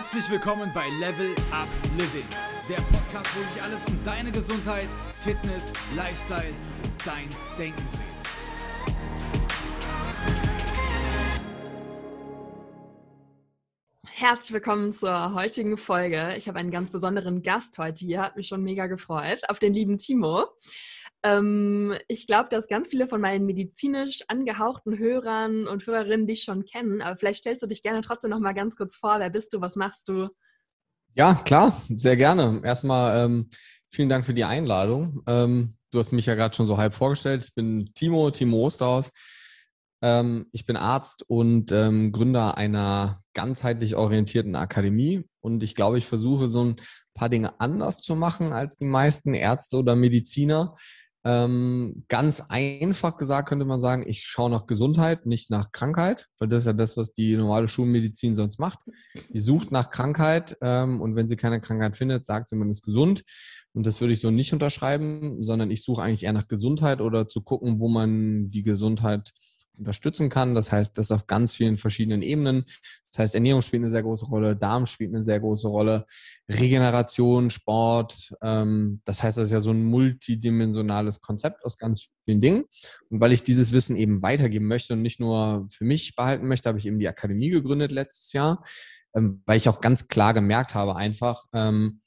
Herzlich willkommen bei Level Up Living, der Podcast, wo sich alles um deine Gesundheit, Fitness, Lifestyle und dein Denken dreht. Herzlich willkommen zur heutigen Folge. Ich habe einen ganz besonderen Gast heute hier, hat mich schon mega gefreut, auf den lieben Timo. Ähm, ich glaube, dass ganz viele von meinen medizinisch angehauchten Hörern und Hörerinnen dich schon kennen, aber vielleicht stellst du dich gerne trotzdem noch mal ganz kurz vor. Wer bist du? Was machst du? Ja, klar, sehr gerne. Erstmal ähm, vielen Dank für die Einladung. Ähm, du hast mich ja gerade schon so halb vorgestellt. Ich bin Timo, Timo Osterhaus. Ähm, ich bin Arzt und ähm, Gründer einer ganzheitlich orientierten Akademie. Und ich glaube, ich versuche so ein paar Dinge anders zu machen als die meisten Ärzte oder Mediziner. Ähm, ganz einfach gesagt könnte man sagen, ich schaue nach Gesundheit, nicht nach Krankheit, weil das ist ja das, was die normale Schulmedizin sonst macht. Die sucht nach Krankheit ähm, und wenn sie keine Krankheit findet, sagt sie, man ist gesund. Und das würde ich so nicht unterschreiben, sondern ich suche eigentlich eher nach Gesundheit oder zu gucken, wo man die Gesundheit unterstützen kann. Das heißt, das auf ganz vielen verschiedenen Ebenen. Das heißt, Ernährung spielt eine sehr große Rolle, Darm spielt eine sehr große Rolle, Regeneration, Sport. Ähm, das heißt, das ist ja so ein multidimensionales Konzept aus ganz vielen Dingen. Und weil ich dieses Wissen eben weitergeben möchte und nicht nur für mich behalten möchte, habe ich eben die Akademie gegründet letztes Jahr, ähm, weil ich auch ganz klar gemerkt habe einfach, ähm,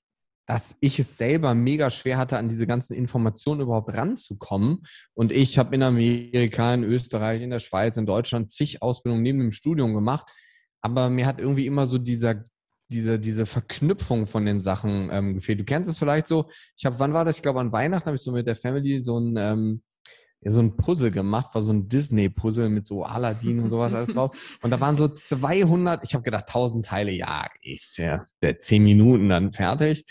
dass ich es selber mega schwer hatte, an diese ganzen Informationen überhaupt ranzukommen. Und ich habe in Amerika, in Österreich, in der Schweiz, in Deutschland zig Ausbildungen neben dem Studium gemacht. Aber mir hat irgendwie immer so dieser, diese, diese Verknüpfung von den Sachen ähm, gefehlt. Du kennst es vielleicht so. Ich habe, wann war das? Ich glaube, an Weihnachten habe ich so mit der Family so ein, ähm, so ein Puzzle gemacht, war so ein Disney-Puzzle mit so Aladdin und sowas alles drauf. Und da waren so 200, ich habe gedacht, 1000 Teile, ja, ist ja der 10 Minuten dann fertig.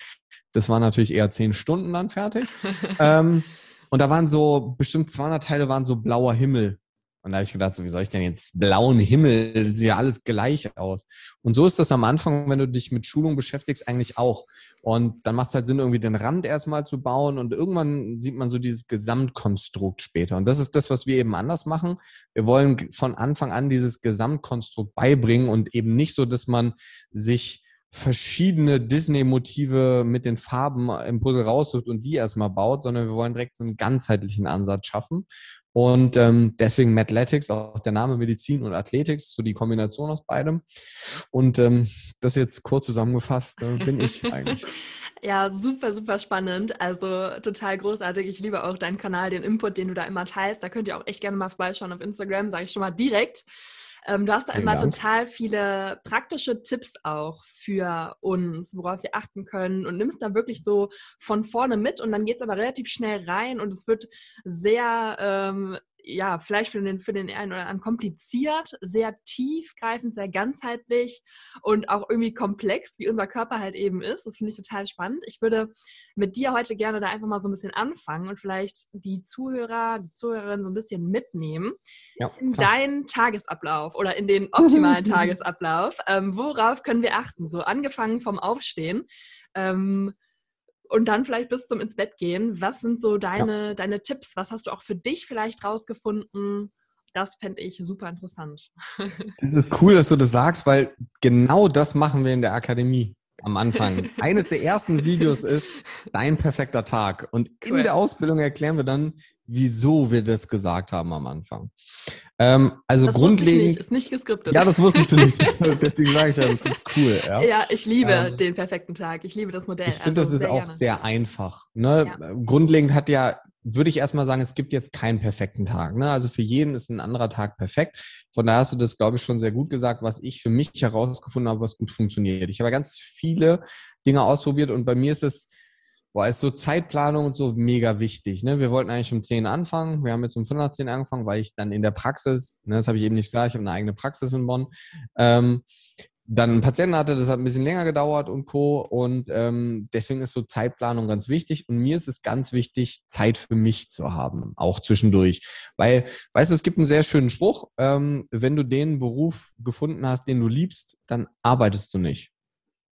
Das war natürlich eher zehn Stunden dann fertig. ähm, und da waren so, bestimmt 200 Teile waren so blauer Himmel. Und da habe ich gedacht, so, wie soll ich denn jetzt blauen Himmel? Das sieht ja alles gleich aus. Und so ist das am Anfang, wenn du dich mit Schulung beschäftigst, eigentlich auch. Und dann macht es halt Sinn, irgendwie den Rand erstmal zu bauen und irgendwann sieht man so dieses Gesamtkonstrukt später. Und das ist das, was wir eben anders machen. Wir wollen von Anfang an dieses Gesamtkonstrukt beibringen und eben nicht so, dass man sich verschiedene Disney-Motive mit den Farben im Puzzle raussucht und die erstmal baut, sondern wir wollen direkt so einen ganzheitlichen Ansatz schaffen. Und ähm, deswegen Mathletics, auch der Name Medizin und Athletics, so die Kombination aus beidem. Und ähm, das jetzt kurz zusammengefasst, äh, bin ich eigentlich. Ja, super, super spannend. Also total großartig. Ich liebe auch deinen Kanal, den Input, den du da immer teilst. Da könnt ihr auch echt gerne mal vorbeischauen auf Instagram, sage ich schon mal direkt. Ähm, du hast da immer Dank. total viele praktische Tipps auch für uns, worauf wir achten können und nimmst da wirklich so von vorne mit und dann geht es aber relativ schnell rein und es wird sehr ähm, ja, vielleicht für den, für den einen oder anderen kompliziert, sehr tiefgreifend, sehr ganzheitlich und auch irgendwie komplex, wie unser Körper halt eben ist. Das finde ich total spannend. Ich würde mit dir heute gerne da einfach mal so ein bisschen anfangen und vielleicht die Zuhörer, die Zuhörerinnen so ein bisschen mitnehmen ja, in deinen Tagesablauf oder in den optimalen Tagesablauf. Ähm, worauf können wir achten? So angefangen vom Aufstehen. Ähm, und dann vielleicht bis zum ins Bett gehen. Was sind so deine, ja. deine Tipps? Was hast du auch für dich vielleicht rausgefunden? Das fände ich super interessant. Das ist cool, dass du das sagst, weil genau das machen wir in der Akademie am Anfang. Eines der ersten Videos ist dein perfekter Tag. Und in der Ausbildung erklären wir dann, wieso wir das gesagt haben am Anfang. Ähm, also das grundlegend. Nicht, ist nicht geskriptet. Ja, das wusstest du nicht. Deswegen sage ich ja, das ist cool. Ja, ja ich liebe ähm, den perfekten Tag. Ich liebe das Modell. Ich finde, also das ist sehr auch gerne. sehr einfach. Ne? Ja. Grundlegend hat ja, würde ich erstmal sagen, es gibt jetzt keinen perfekten Tag. Ne? Also für jeden ist ein anderer Tag perfekt. Von daher hast du das, glaube ich, schon sehr gut gesagt, was ich für mich herausgefunden habe, was gut funktioniert. Ich habe ganz viele Dinge ausprobiert und bei mir ist es Boah, ist so Zeitplanung und so mega wichtig. Ne? Wir wollten eigentlich um 10 anfangen. Wir haben jetzt um 5 nach 10 angefangen, weil ich dann in der Praxis, ne, das habe ich eben nicht gesagt, ich habe eine eigene Praxis in Bonn, ähm, dann einen Patienten hatte, das hat ein bisschen länger gedauert und Co. Und ähm, deswegen ist so Zeitplanung ganz wichtig. Und mir ist es ganz wichtig, Zeit für mich zu haben, auch zwischendurch. Weil, weißt du, es gibt einen sehr schönen Spruch, ähm, wenn du den Beruf gefunden hast, den du liebst, dann arbeitest du nicht.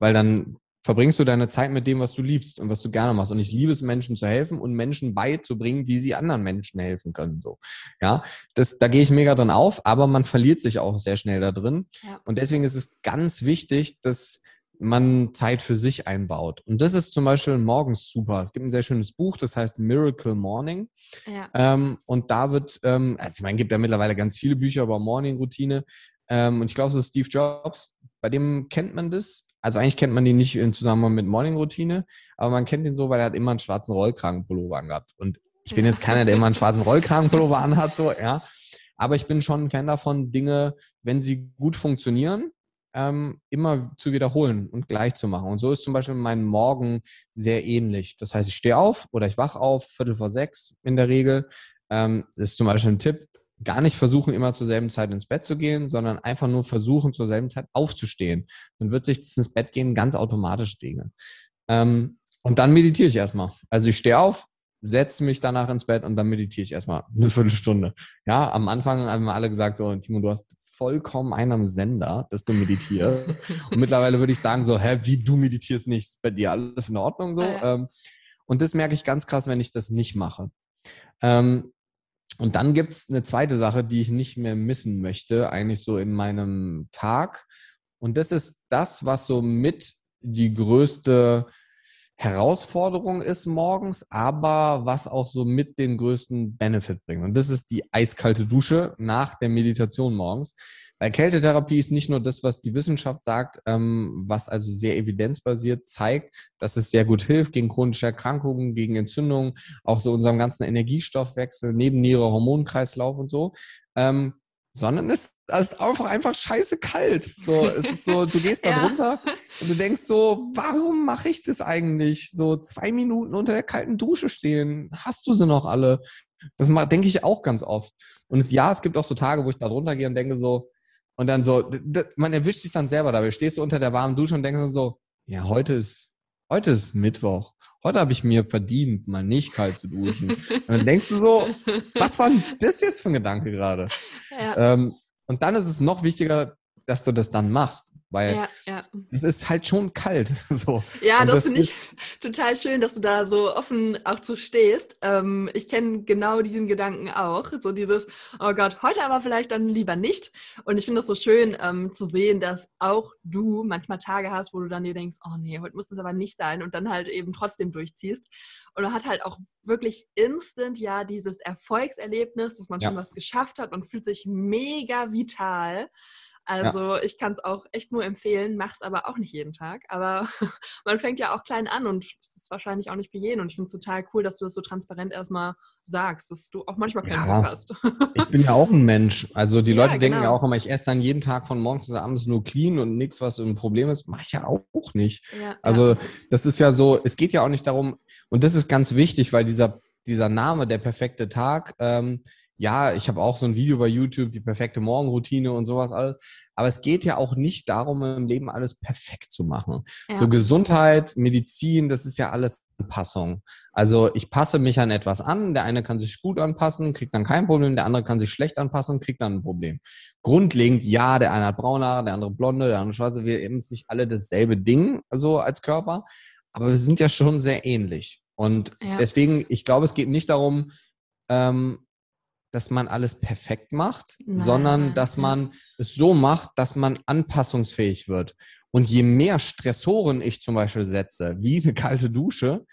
Weil dann verbringst du deine Zeit mit dem, was du liebst und was du gerne machst. Und ich liebe es, Menschen zu helfen und Menschen beizubringen, wie sie anderen Menschen helfen können. So, ja, das, da gehe ich mega drin auf, aber man verliert sich auch sehr schnell da drin. Ja. Und deswegen ist es ganz wichtig, dass man Zeit für sich einbaut. Und das ist zum Beispiel morgens super. Es gibt ein sehr schönes Buch, das heißt Miracle Morning. Ja. Ähm, und da wird, ähm, also ich meine, es gibt ja mittlerweile ganz viele Bücher über Morning-Routine. Ähm, und ich glaube, so Steve Jobs, bei dem kennt man das. Also eigentlich kennt man ihn nicht im Zusammenhang mit Morning-Routine, aber man kennt ihn so, weil er hat immer einen schwarzen Rollkragenpullover angehabt. Und ich bin jetzt keiner, der immer einen schwarzen Rollkragenpullover anhat, so, ja. Aber ich bin schon ein Fan davon, Dinge, wenn sie gut funktionieren, ähm, immer zu wiederholen und gleich zu machen. Und so ist zum Beispiel mein Morgen sehr ähnlich. Das heißt, ich stehe auf oder ich wache auf, Viertel vor sechs in der Regel. Ähm, das ist zum Beispiel ein Tipp. Gar nicht versuchen, immer zur selben Zeit ins Bett zu gehen, sondern einfach nur versuchen, zur selben Zeit aufzustehen. Dann wird sich das ins Bett gehen ganz automatisch regeln. Ähm, und dann meditiere ich erstmal. Also ich stehe auf, setze mich danach ins Bett und dann meditiere ich erstmal eine Viertelstunde. Ja, am Anfang haben wir alle gesagt, so, Timo, du hast vollkommen einen am Sender, dass du meditierst. und mittlerweile würde ich sagen, so, hä, wie du meditierst nicht, ist bei dir alles in Ordnung so. Ah, ja. und das merke ich ganz krass, wenn ich das nicht mache. Ähm, und dann gibt es eine zweite Sache, die ich nicht mehr missen möchte, eigentlich so in meinem Tag. Und das ist das, was so mit die größte Herausforderung ist morgens, aber was auch so mit den größten Benefit bringt. Und das ist die eiskalte Dusche nach der Meditation morgens. Weil Kältetherapie ist nicht nur das, was die Wissenschaft sagt, ähm, was also sehr evidenzbasiert zeigt, dass es sehr gut hilft gegen chronische Erkrankungen, gegen Entzündungen, auch so unserem ganzen Energiestoffwechsel, Nebenniere, Hormonkreislauf und so. Ähm, sondern es ist einfach, einfach scheiße kalt. So, es ist so, du gehst da ja. drunter und du denkst so, warum mache ich das eigentlich? So zwei Minuten unter der kalten Dusche stehen. Hast du sie noch alle? Das denke ich auch ganz oft. Und es, ja, es gibt auch so Tage, wo ich da drunter gehe und denke so, und dann so, man erwischt sich dann selber dabei. Stehst du unter der warmen Dusche und denkst so, ja, heute ist, heute ist Mittwoch heute habe ich mir verdient, mal nicht kalt zu duschen. Und dann denkst du so, was war denn das jetzt für ein Gedanke gerade? Ja. Ähm, und dann ist es noch wichtiger, dass du das dann machst. Weil ja, ja. es ist halt schon kalt. So. Ja, das, das finde ich total schön, dass du da so offen auch zu stehst. Ähm, ich kenne genau diesen Gedanken auch. So dieses, oh Gott, heute aber vielleicht dann lieber nicht. Und ich finde es so schön ähm, zu sehen, dass auch du manchmal Tage hast, wo du dann dir denkst, oh nee, heute muss es aber nicht sein und dann halt eben trotzdem durchziehst. Und du hat halt auch wirklich instant ja dieses Erfolgserlebnis, dass man ja. schon was geschafft hat und fühlt sich mega vital. Also ja. ich kann es auch echt nur empfehlen, mach es aber auch nicht jeden Tag. Aber man fängt ja auch klein an und es ist wahrscheinlich auch nicht für jeden. Und ich finde es total cool, dass du das so transparent erstmal sagst, dass du auch manchmal keinen ja, Bock hast. ich bin ja auch ein Mensch. Also die Leute ja, denken ja genau. auch immer, ich esse dann jeden Tag von morgens bis abends nur clean und nichts, was ein Problem ist. Mache ich ja auch nicht. also das ist ja so, es geht ja auch nicht darum, und das ist ganz wichtig, weil dieser, dieser Name, der perfekte Tag, ähm, ja, ich habe auch so ein Video bei YouTube, die perfekte Morgenroutine und sowas alles. Aber es geht ja auch nicht darum, im Leben alles perfekt zu machen. Ja. So Gesundheit, Medizin, das ist ja alles Anpassung. Also ich passe mich an etwas an. Der eine kann sich gut anpassen, kriegt dann kein Problem. Der andere kann sich schlecht anpassen, kriegt dann ein Problem. Grundlegend, ja, der eine hat braune Haare, der andere blonde, der andere schwarze. Wir haben nicht alle dasselbe Ding, so als Körper. Aber wir sind ja schon sehr ähnlich. Und ja. deswegen, ich glaube, es geht nicht darum, ähm, dass man alles perfekt macht, Nein. sondern dass man es so macht, dass man anpassungsfähig wird. Und je mehr Stressoren ich zum Beispiel setze, wie eine kalte Dusche,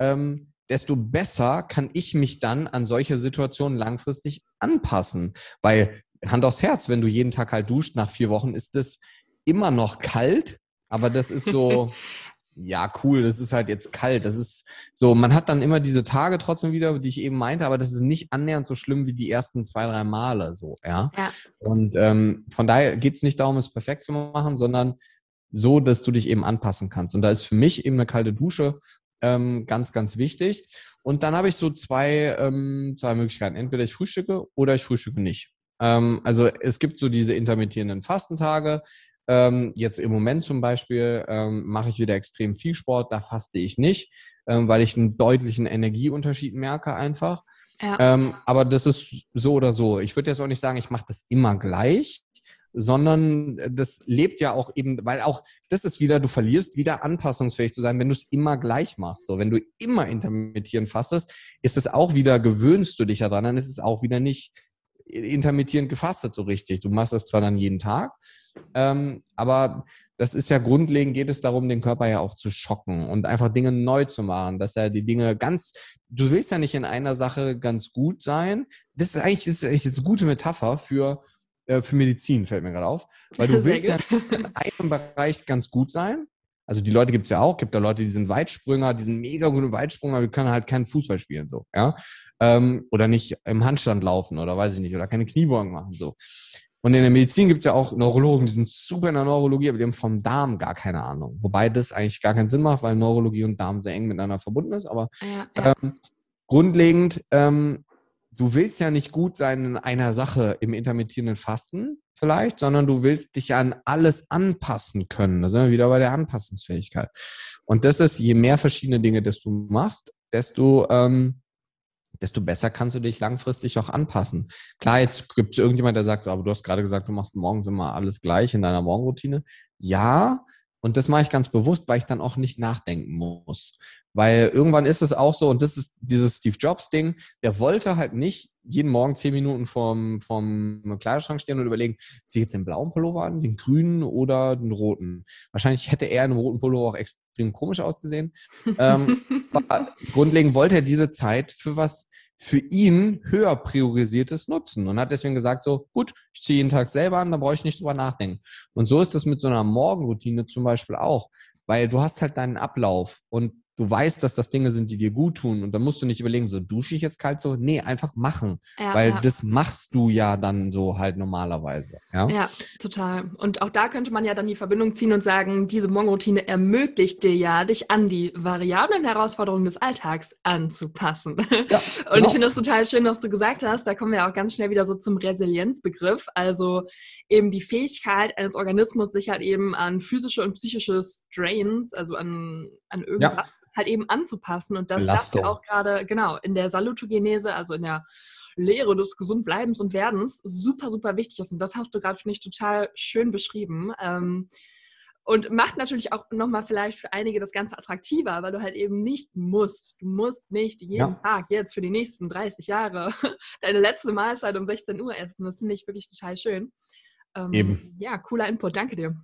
ähm, desto besser kann ich mich dann an solche Situationen langfristig anpassen. Weil Hand aufs Herz, wenn du jeden Tag kalt duscht, nach vier Wochen ist es immer noch kalt, aber das ist so, ja, cool, das ist halt jetzt kalt. Das ist so, man hat dann immer diese Tage trotzdem wieder, die ich eben meinte, aber das ist nicht annähernd so schlimm wie die ersten zwei, drei Male so, ja. ja. Und ähm, von daher geht es nicht darum, es perfekt zu machen, sondern so, dass du dich eben anpassen kannst. Und da ist für mich eben eine kalte Dusche ähm, ganz, ganz wichtig. Und dann habe ich so zwei, ähm, zwei Möglichkeiten. Entweder ich frühstücke oder ich frühstücke nicht. Ähm, also es gibt so diese intermittierenden Fastentage. Ähm, jetzt im Moment zum Beispiel ähm, mache ich wieder extrem viel Sport, da faste ich nicht, ähm, weil ich einen deutlichen Energieunterschied merke einfach. Ja. Ähm, aber das ist so oder so. Ich würde jetzt auch nicht sagen, ich mache das immer gleich, sondern das lebt ja auch eben, weil auch das ist wieder, du verlierst wieder anpassungsfähig zu sein, wenn du es immer gleich machst. So, wenn du immer intermittierend fastest, ist es auch wieder, gewöhnst du dich ja dran, dann ist es auch wieder nicht intermittierend gefastet so richtig. Du machst das zwar dann jeden Tag, ähm, aber das ist ja grundlegend, geht es darum, den Körper ja auch zu schocken und einfach Dinge neu zu machen, dass er die Dinge ganz, du willst ja nicht in einer Sache ganz gut sein. Das ist eigentlich, das ist eigentlich eine gute Metapher für, äh, für Medizin, fällt mir gerade auf. Weil du willst ja in einem Bereich ganz gut sein. Also die Leute gibt es ja auch, gibt da Leute, die sind Weitsprünger, die sind mega gute Weitsprünger, die können halt keinen Fußball spielen, so, ja. Ähm, oder nicht im Handstand laufen oder weiß ich nicht, oder keine Kniebeugen machen, so. Und in der Medizin gibt es ja auch Neurologen, die sind super in der Neurologie, aber die haben vom Darm gar keine Ahnung. Wobei das eigentlich gar keinen Sinn macht, weil Neurologie und Darm sehr eng miteinander verbunden ist. Aber ja, ja. Ähm, grundlegend, ähm, du willst ja nicht gut sein in einer Sache im intermittierenden Fasten vielleicht, sondern du willst dich an alles anpassen können. Da sind wir wieder bei der Anpassungsfähigkeit. Und das ist, je mehr verschiedene Dinge, das du machst, desto ähm, desto besser kannst du dich langfristig auch anpassen. Klar, jetzt gibt es irgendjemand, der sagt, so, aber du hast gerade gesagt, du machst morgens immer alles gleich in deiner Morgenroutine. Ja, und das mache ich ganz bewusst, weil ich dann auch nicht nachdenken muss. Weil irgendwann ist es auch so, und das ist dieses Steve Jobs-Ding, der wollte halt nicht jeden Morgen zehn Minuten vorm, vorm Kleiderschrank stehen und überlegen, ziehe ich jetzt den blauen Pullover an, den grünen oder den roten. Wahrscheinlich hätte er in einem roten Pullover auch extrem komisch ausgesehen. ähm, grundlegend wollte er diese Zeit für was für ihn höher priorisiertes nutzen und hat deswegen gesagt so, gut, ich ziehe jeden Tag selber an, da brauche ich nicht drüber nachdenken. Und so ist es mit so einer Morgenroutine zum Beispiel auch, weil du hast halt deinen Ablauf und du weißt, dass das Dinge sind, die dir gut tun. Und dann musst du nicht überlegen, so dusche ich jetzt kalt so. Nee, einfach machen. Ja, weil ja. das machst du ja dann so halt normalerweise. Ja? ja, total. Und auch da könnte man ja dann die Verbindung ziehen und sagen, diese Morgenroutine ermöglicht dir ja, dich an die variablen Herausforderungen des Alltags anzupassen. Ja, und genau. ich finde das total schön, was du gesagt hast. Da kommen wir auch ganz schnell wieder so zum Resilienzbegriff. Also eben die Fähigkeit eines Organismus, sich halt eben an physische und psychische Strains, also an, an irgendwas halt eben anzupassen. Und das darf ja auch gerade, genau, in der Salutogenese, also in der Lehre des Gesundbleibens und Werdens, super, super wichtig ist. Und das hast du gerade, finde ich, total schön beschrieben. Ähm, und macht natürlich auch nochmal vielleicht für einige das Ganze attraktiver, weil du halt eben nicht musst. Du musst nicht jeden ja. Tag jetzt für die nächsten 30 Jahre deine letzte Mahlzeit um 16 Uhr essen. Das finde ich wirklich total schön. Ähm, eben. Ja, cooler Input. Danke dir.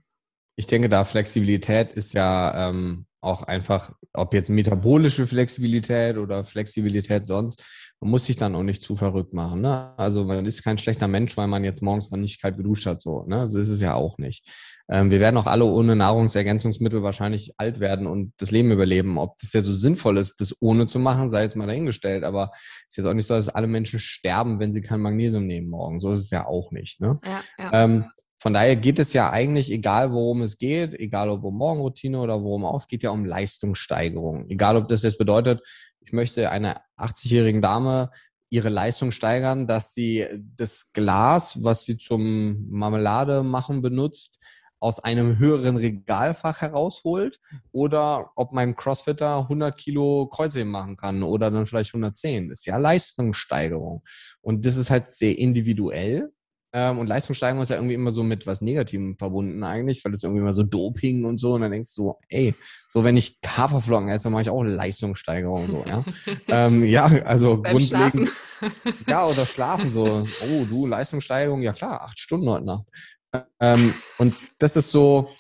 Ich denke, da Flexibilität ist ja ähm, auch einfach, ob jetzt metabolische Flexibilität oder Flexibilität sonst, man muss sich dann auch nicht zu verrückt machen. Ne? Also man ist kein schlechter Mensch, weil man jetzt morgens dann nicht kalt geduscht hat. So, ne? Das ist es ja auch nicht. Ähm, wir werden auch alle ohne Nahrungsergänzungsmittel wahrscheinlich alt werden und das Leben überleben. Ob das ja so sinnvoll ist, das ohne zu machen, sei jetzt mal dahingestellt. Aber es ist jetzt auch nicht so, dass alle Menschen sterben, wenn sie kein Magnesium nehmen morgen. So ist es ja auch nicht. Ne? Ja, ja. Ähm, von daher geht es ja eigentlich, egal worum es geht, egal ob um Morgenroutine oder worum auch, es geht ja um Leistungssteigerung. Egal ob das jetzt bedeutet, ich möchte einer 80-jährigen Dame ihre Leistung steigern, dass sie das Glas, was sie zum Marmelade machen benutzt, aus einem höheren Regalfach herausholt oder ob mein Crossfitter 100 Kilo Kreuzheben machen kann oder dann vielleicht 110. Das ist ja Leistungssteigerung. Und das ist halt sehr individuell und Leistungssteigerung ist ja irgendwie immer so mit was Negativem verbunden eigentlich, weil das irgendwie immer so Doping und so. Und dann denkst du so, ey, so wenn ich Haferflocken esse, dann mache ich auch Leistungssteigerung so, ja. ähm, ja, also Beim grundlegend. Schlafen. ja, oder schlafen so. Oh, du, Leistungssteigerung, ja klar, acht Stunden heute Nacht. Ähm, und das ist so,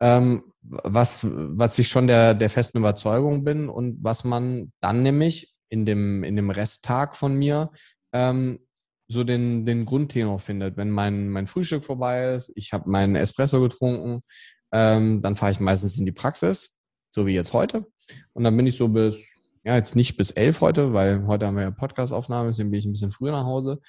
ähm, was, was ich schon der, der festen Überzeugung bin und was man dann nämlich in dem, in dem Resttag von mir ähm, so den, den Grundtenor findet. Wenn mein, mein Frühstück vorbei ist, ich habe meinen Espresso getrunken, ähm, dann fahre ich meistens in die Praxis, so wie jetzt heute. Und dann bin ich so bis, ja, jetzt nicht bis elf heute, weil heute haben wir ja Podcastaufnahme, deswegen bin ich ein bisschen früher nach Hause.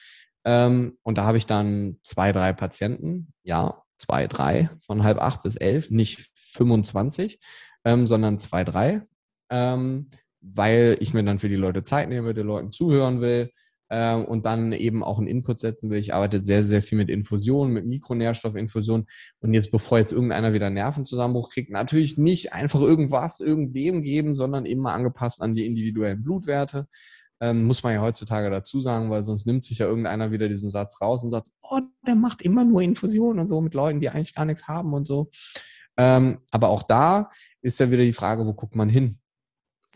Ähm, und da habe ich dann zwei, drei Patienten, ja, zwei, drei, von halb acht bis elf, nicht 25, ähm, sondern zwei, drei, ähm, weil ich mir dann für die Leute Zeit nehme, den Leuten zuhören will äh, und dann eben auch einen Input setzen will. Ich arbeite sehr, sehr viel mit Infusionen, mit Mikronährstoffinfusionen. Und jetzt, bevor jetzt irgendeiner wieder Nervenzusammenbruch kriegt, natürlich nicht einfach irgendwas irgendwem geben, sondern immer angepasst an die individuellen Blutwerte. Ähm, muss man ja heutzutage dazu sagen, weil sonst nimmt sich ja irgendeiner wieder diesen Satz raus und sagt, oh, der macht immer nur Infusionen und so mit Leuten, die eigentlich gar nichts haben und so. Ähm, aber auch da ist ja wieder die Frage, wo guckt man hin?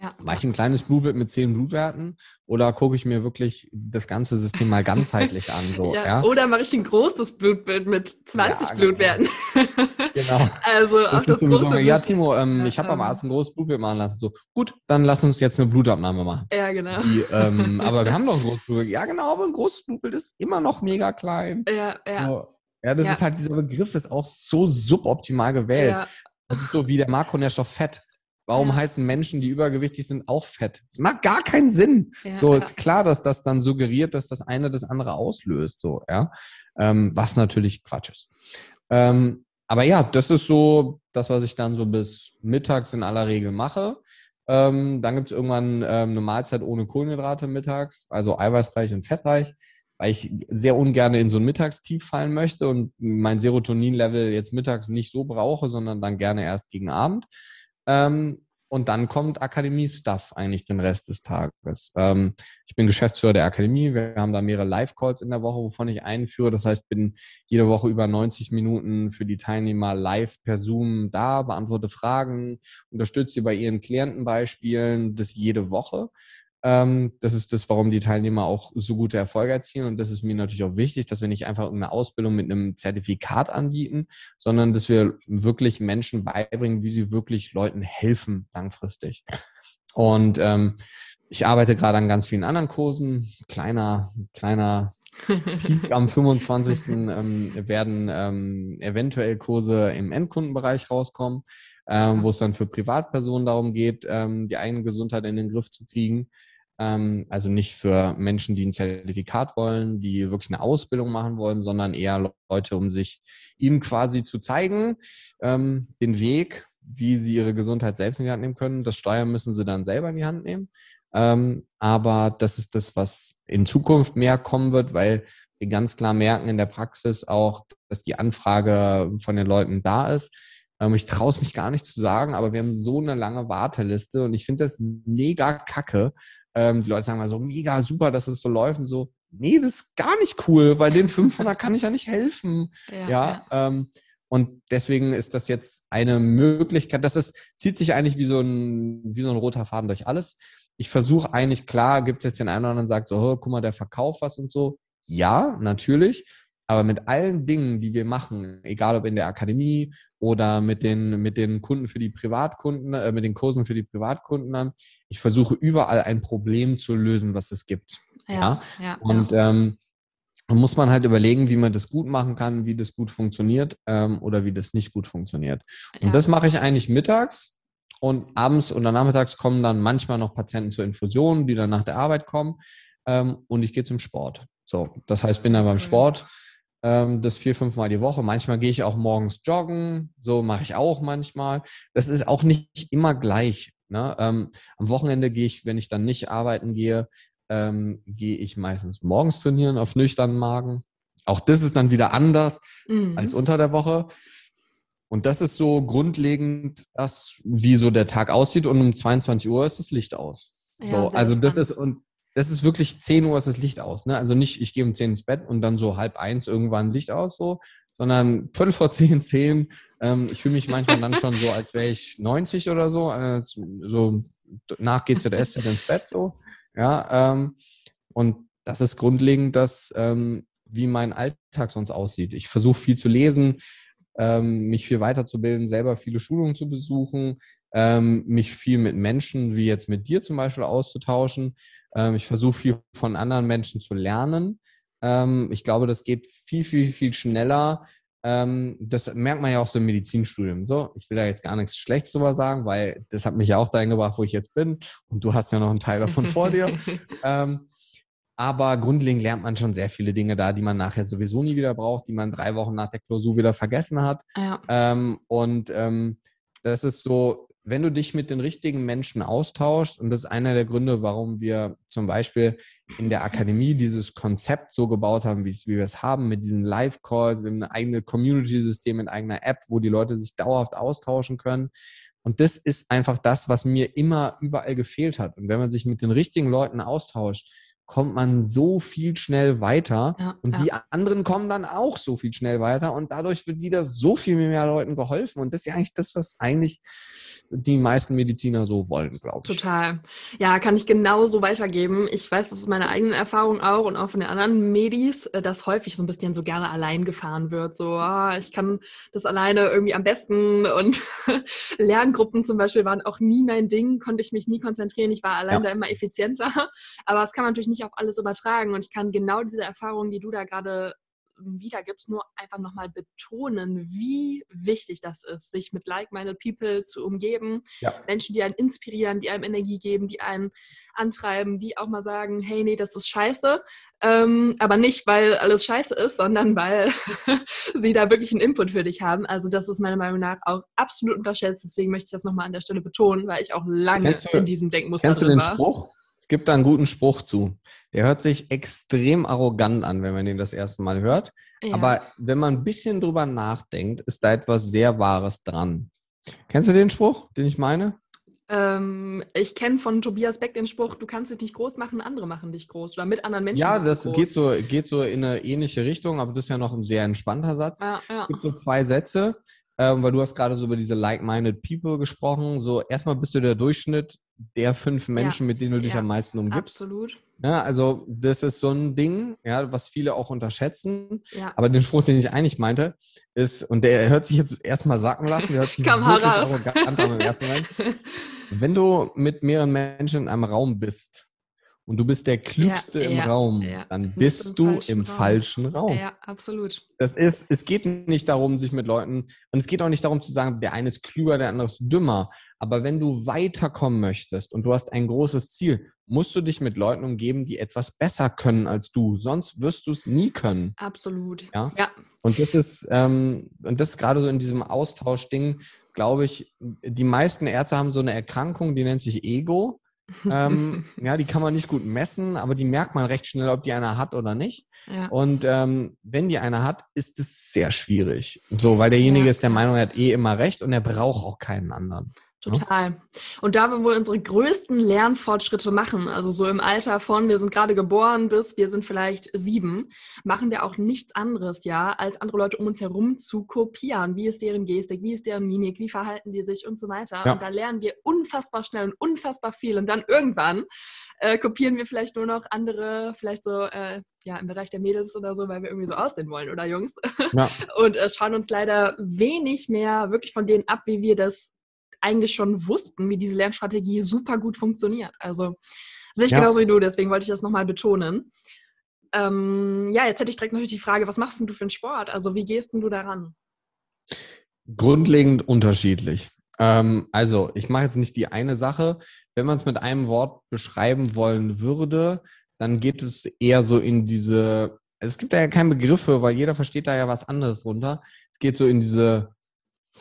Ja. Mache ich ein kleines Blutbild mit zehn Blutwerten oder gucke ich mir wirklich das ganze System mal ganzheitlich an? So, ja. Ja? Oder mache ich ein großes Blutbild mit 20 ja, Blutwerten? Genau. also das ist das sowieso, große ja, Timo, ähm, ich habe am Arzt ein großes Blutbild machen lassen. So, gut, dann lass uns jetzt eine Blutabnahme machen. Ja, genau. Die, ähm, aber wir haben doch ein großes Blutbild. Ja, genau, aber ein großes Blutbild ist immer noch mega klein. Ja, ja. So, ja, das ist halt, dieser Begriff ist auch so suboptimal gewählt. Ja. Das ist so wie der Makronährstoff Fett. Warum ja. heißen Menschen, die übergewichtig sind, auch fett? Das macht gar keinen Sinn. Ja, so ist klar, dass das dann suggeriert, dass das eine das andere auslöst, so, ja. Ähm, was natürlich Quatsch ist. Ähm, aber ja, das ist so das, was ich dann so bis mittags in aller Regel mache. Ähm, dann gibt es irgendwann ähm, eine Mahlzeit ohne Kohlenhydrate mittags, also eiweißreich und fettreich, weil ich sehr ungern in so ein Mittagstief fallen möchte und mein Serotonin-Level jetzt mittags nicht so brauche, sondern dann gerne erst gegen Abend. Ähm, und dann kommt Akademie-Stuff eigentlich den Rest des Tages. Ähm, ich bin Geschäftsführer der Akademie. Wir haben da mehrere Live-Calls in der Woche, wovon ich einführe. Das heißt, bin jede Woche über 90 Minuten für die Teilnehmer live per Zoom da, beantworte Fragen, unterstütze sie bei ihren Klientenbeispielen. Das jede Woche. Ähm, das ist das, warum die Teilnehmer auch so gute Erfolge erzielen. Und das ist mir natürlich auch wichtig, dass wir nicht einfach irgendeine Ausbildung mit einem Zertifikat anbieten, sondern dass wir wirklich Menschen beibringen, wie sie wirklich Leuten helfen langfristig. Und ähm, ich arbeite gerade an ganz vielen anderen Kursen. Kleiner, kleiner Peak am 25. Ähm, werden ähm, eventuell Kurse im Endkundenbereich rauskommen, ähm, wo es dann für Privatpersonen darum geht, ähm, die eigene Gesundheit in den Griff zu kriegen. Ähm, also nicht für Menschen, die ein Zertifikat wollen, die wirklich eine Ausbildung machen wollen, sondern eher Leute, um sich ihnen quasi zu zeigen, ähm, den Weg, wie sie ihre Gesundheit selbst in die Hand nehmen können. Das Steuern müssen sie dann selber in die Hand nehmen. Ähm, aber das ist das, was in Zukunft mehr kommen wird, weil wir ganz klar merken in der Praxis auch, dass die Anfrage von den Leuten da ist. ich traue es mich gar nicht zu sagen, aber wir haben so eine lange Warteliste und ich finde das mega kacke, ähm, die Leute sagen mal so, mega super, dass es so läuft und so. Nee, das ist gar nicht cool, weil den 500 kann ich ja nicht helfen. Ja. ja ähm, und deswegen ist das jetzt eine Möglichkeit. Das ist, zieht sich eigentlich wie so ein, wie so ein roter Faden durch alles. Ich versuche eigentlich, klar, gibt es jetzt den einen oder anderen, der sagt so, oh, guck mal, der verkauft was und so. Ja, natürlich. Aber mit allen Dingen, die wir machen, egal ob in der Akademie oder mit den, mit den Kunden für die Privatkunden, äh, mit den Kursen für die Privatkunden an, ich versuche überall ein Problem zu lösen, was es gibt. Ja. ja? ja Und ja. Ähm, muss man halt überlegen, wie man das gut machen kann, wie das gut funktioniert ähm, oder wie das nicht gut funktioniert. Und das mache ich eigentlich mittags und abends oder nachmittags kommen dann manchmal noch Patienten zur Infusion, die dann nach der Arbeit kommen ähm, und ich gehe zum Sport. So, das heißt, bin dann beim Sport ähm, das vier, fünf Mal die Woche. Manchmal gehe ich auch morgens joggen, so mache ich auch manchmal. Das ist auch nicht immer gleich. Ne? Ähm, am Wochenende gehe ich, wenn ich dann nicht arbeiten gehe, ähm, gehe ich meistens morgens trainieren auf nüchternen Magen. Auch das ist dann wieder anders mhm. als unter der Woche. Und das ist so grundlegend, das, wie so der Tag aussieht. Und um 22 Uhr ist das Licht aus. Ja, so, also das ist, und das ist wirklich 10 Uhr ist das Licht aus. Ne? Also nicht, ich gehe um 10 ins Bett und dann so halb eins irgendwann Licht aus, so, sondern Viertel vor 10, 10. Ähm, ich fühle mich manchmal dann schon so, als wäre ich 90 oder so. Als, so nach GZS ins Bett so. Ja, ähm, und das ist grundlegend das, ähm, wie mein Alltag sonst aussieht. Ich versuche viel zu lesen, ähm, mich viel weiterzubilden, selber viele Schulungen zu besuchen, ähm, mich viel mit Menschen, wie jetzt mit dir zum Beispiel, auszutauschen. Ähm, ich versuche viel von anderen Menschen zu lernen. Ähm, ich glaube, das geht viel, viel, viel schneller. Ähm, das merkt man ja auch so im Medizinstudium. So, ich will da jetzt gar nichts Schlechtes drüber sagen, weil das hat mich ja auch dahin gebracht, wo ich jetzt bin. Und du hast ja noch einen Teil davon vor dir. Ähm, aber grundlegend lernt man schon sehr viele Dinge da, die man nachher sowieso nie wieder braucht, die man drei Wochen nach der Klausur wieder vergessen hat. Ja. Ähm, und ähm, das ist so, wenn du dich mit den richtigen Menschen austauschst, und das ist einer der Gründe, warum wir zum Beispiel in der Akademie dieses Konzept so gebaut haben, wie, wir es haben, mit diesen Live-Calls, ein eigenes Community-System, mit eigener App, wo die Leute sich dauerhaft austauschen können. Und das ist einfach das, was mir immer überall gefehlt hat. Und wenn man sich mit den richtigen Leuten austauscht, kommt man so viel schnell weiter ja, und ja. die anderen kommen dann auch so viel schnell weiter und dadurch wird wieder so viel mehr Leuten geholfen und das ist ja eigentlich das, was eigentlich die meisten Mediziner so wollen, glaube ich. Total. Ja, kann ich genauso weitergeben. Ich weiß, das ist meine eigene Erfahrung auch und auch von den anderen Medis, äh, dass häufig so ein bisschen so gerne allein gefahren wird. So, ah, ich kann das alleine irgendwie am besten und Lerngruppen zum Beispiel waren auch nie mein Ding, konnte ich mich nie konzentrieren. Ich war allein ja. da immer effizienter. Aber das kann man natürlich nicht auf alles übertragen und ich kann genau diese Erfahrungen, die du da gerade wiedergibst, nur einfach nochmal betonen, wie wichtig das ist, sich mit like-minded people zu umgeben. Ja. Menschen, die einen inspirieren, die einem Energie geben, die einen antreiben, die auch mal sagen, hey, nee, das ist scheiße. Ähm, aber nicht, weil alles scheiße ist, sondern weil sie da wirklich einen Input für dich haben. Also das ist meiner Meinung nach auch absolut unterschätzt. Deswegen möchte ich das nochmal an der Stelle betonen, weil ich auch lange du, in diesem Denkmuster kennst du den war. Spruch? Es gibt da einen guten Spruch zu. Der hört sich extrem arrogant an, wenn man den das erste Mal hört. Ja. Aber wenn man ein bisschen drüber nachdenkt, ist da etwas sehr Wahres dran. Kennst du den Spruch, den ich meine? Ähm, ich kenne von Tobias Beck den Spruch, du kannst dich nicht groß machen, andere machen dich groß. Oder mit anderen Menschen. Ja, das geht so, geht so in eine ähnliche Richtung, aber das ist ja noch ein sehr entspannter Satz. Ja, ja. Es gibt so zwei Sätze ähm, weil du hast gerade so über diese like-minded people gesprochen. So erstmal bist du der Durchschnitt der fünf Menschen, ja. mit denen du dich ja, am meisten umgibst. Absolut. Ja, also das ist so ein Ding, ja, was viele auch unterschätzen. Ja. Aber den Spruch, den ich eigentlich meinte, ist, und der hört sich jetzt erstmal sacken lassen, der hört sich wirklich arrogant an im ersten Moment. Wenn du mit mehreren Menschen in einem Raum bist, und du bist der Klügste ja, im ja, Raum, ja. dann bist du im Raum. falschen Raum. Ja, absolut. Das ist, es geht nicht darum, sich mit Leuten, und es geht auch nicht darum zu sagen, der eine ist klüger, der andere ist dümmer. Aber wenn du weiterkommen möchtest und du hast ein großes Ziel, musst du dich mit Leuten umgeben, die etwas besser können als du. Sonst wirst du es nie können. Absolut. Ja. ja. Und das ist, ähm, und das ist gerade so in diesem Austausch-Ding, glaube ich, die meisten Ärzte haben so eine Erkrankung, die nennt sich Ego ähm, ja, die kann man nicht gut messen, aber die merkt man recht schnell, ob die einer hat oder nicht. Ja. Und ähm, wenn die einer hat, ist es sehr schwierig. So, weil derjenige ja. ist der Meinung, er hat eh immer recht und er braucht auch keinen anderen. Total. Und da wir wohl unsere größten Lernfortschritte machen, also so im Alter von, wir sind gerade geboren bis wir sind vielleicht sieben, machen wir auch nichts anderes, ja, als andere Leute um uns herum zu kopieren. Wie ist deren Gestik, wie ist deren Mimik, wie verhalten die sich und so weiter. Ja. Und da lernen wir unfassbar schnell und unfassbar viel. Und dann irgendwann äh, kopieren wir vielleicht nur noch andere, vielleicht so, äh, ja, im Bereich der Mädels oder so, weil wir irgendwie so aussehen wollen, oder Jungs? Ja. Und äh, schauen uns leider wenig mehr wirklich von denen ab, wie wir das eigentlich schon wussten, wie diese Lernstrategie super gut funktioniert. Also sehe ich ja. genauso wie du, deswegen wollte ich das nochmal betonen. Ähm, ja, jetzt hätte ich direkt natürlich die Frage, was machst denn du für einen Sport? Also wie gehst denn du daran? Grundlegend unterschiedlich. Ähm, also ich mache jetzt nicht die eine Sache. Wenn man es mit einem Wort beschreiben wollen würde, dann geht es eher so in diese, es gibt da ja keine Begriffe, weil jeder versteht da ja was anderes drunter. Es geht so in diese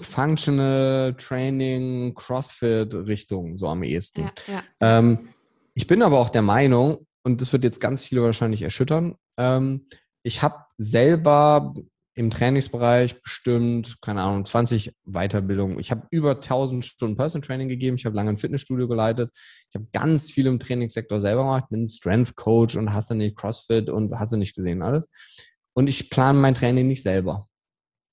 Functional Training, CrossFit-Richtung, so am ehesten. Ja, ja. Ähm, ich bin aber auch der Meinung, und das wird jetzt ganz viele wahrscheinlich erschüttern, ähm, ich habe selber im Trainingsbereich bestimmt, keine Ahnung, 20 Weiterbildungen. Ich habe über 1000 Stunden Personal Training gegeben. Ich habe lange ein Fitnessstudio geleitet. Ich habe ganz viel im Trainingssektor selber gemacht. Bin Strength Coach und hast du nicht CrossFit und hast du nicht gesehen alles. Und ich plane mein Training nicht selber.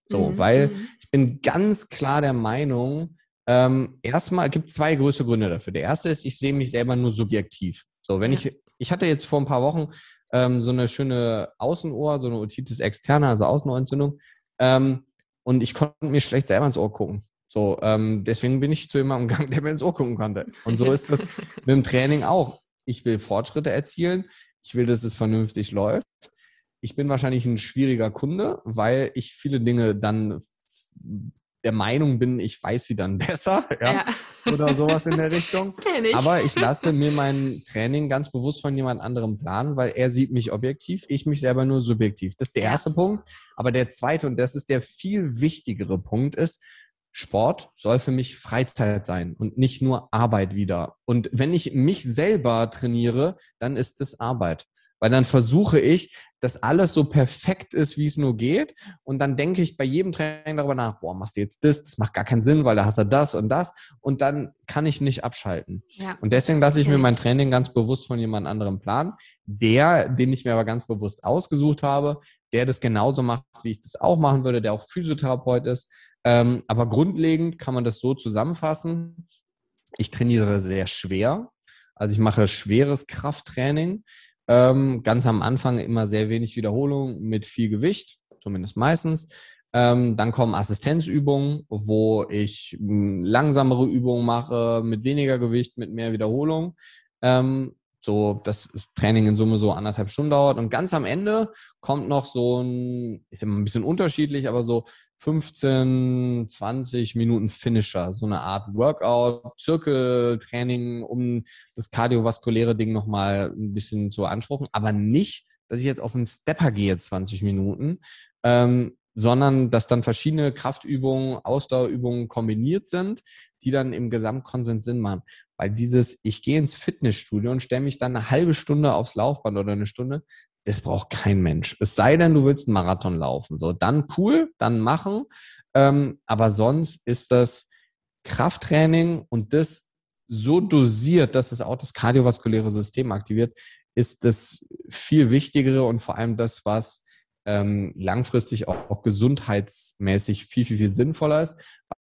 So, mhm. weil mhm. Bin ganz klar der Meinung, ähm, erstmal gibt es zwei größte Gründe dafür. Der erste ist, ich sehe mich selber nur subjektiv. So, wenn ja. ich, ich hatte jetzt vor ein paar Wochen ähm, so eine schöne Außenohr, so eine Otitis externe, also Außenohrentzündung, ähm, und ich konnte mir schlecht selber ins Ohr gucken. So, ähm, deswegen bin ich zu jemandem gegangen, der mir ins Ohr gucken konnte. Und so ist das mit dem Training auch. Ich will Fortschritte erzielen. Ich will, dass es vernünftig läuft ich bin wahrscheinlich ein schwieriger Kunde, weil ich viele Dinge dann der Meinung bin, ich weiß sie dann besser ja, ja. oder sowas in der Richtung. Ich. Aber ich lasse mir mein Training ganz bewusst von jemand anderem planen, weil er sieht mich objektiv, ich mich selber nur subjektiv. Das ist der ja. erste Punkt. Aber der zweite, und das ist der viel wichtigere Punkt, ist, Sport soll für mich Freizeit sein und nicht nur Arbeit wieder. Und wenn ich mich selber trainiere, dann ist es Arbeit. Weil dann versuche ich, dass alles so perfekt ist, wie es nur geht. Und dann denke ich bei jedem Training darüber nach, boah, machst du jetzt das, das macht gar keinen Sinn, weil da hast du das und das. Und dann kann ich nicht abschalten. Ja. Und deswegen lasse ich mir mein Training ganz bewusst von jemand anderem planen. Der, den ich mir aber ganz bewusst ausgesucht habe, der das genauso macht, wie ich das auch machen würde, der auch Physiotherapeut ist. Ähm, aber grundlegend kann man das so zusammenfassen. Ich trainiere sehr schwer. Also ich mache schweres Krafttraining. Ähm, ganz am Anfang immer sehr wenig Wiederholung mit viel Gewicht, zumindest meistens. Ähm, dann kommen Assistenzübungen, wo ich langsamere Übungen mache, mit weniger Gewicht, mit mehr Wiederholung. Ähm, so das Training in Summe so anderthalb Stunden dauert. Und ganz am Ende kommt noch so ein, ist immer ein bisschen unterschiedlich, aber so 15, 20 Minuten Finisher, so eine Art Workout, Zirkeltraining, um das kardiovaskuläre Ding nochmal ein bisschen zu beanspruchen, aber nicht, dass ich jetzt auf einen Stepper gehe, 20 Minuten, ähm, sondern dass dann verschiedene Kraftübungen, Ausdauerübungen kombiniert sind, die dann im Gesamtkonsens Sinn machen. Weil dieses, ich gehe ins Fitnessstudio und stelle mich dann eine halbe Stunde aufs Laufband oder eine Stunde, das braucht kein Mensch. Es sei denn, du willst einen Marathon laufen. So, dann cool, dann machen. Ähm, aber sonst ist das Krafttraining und das so dosiert, dass es auch das kardiovaskuläre System aktiviert, ist das viel wichtigere und vor allem das, was ähm, langfristig auch, auch gesundheitsmäßig viel, viel, viel sinnvoller ist.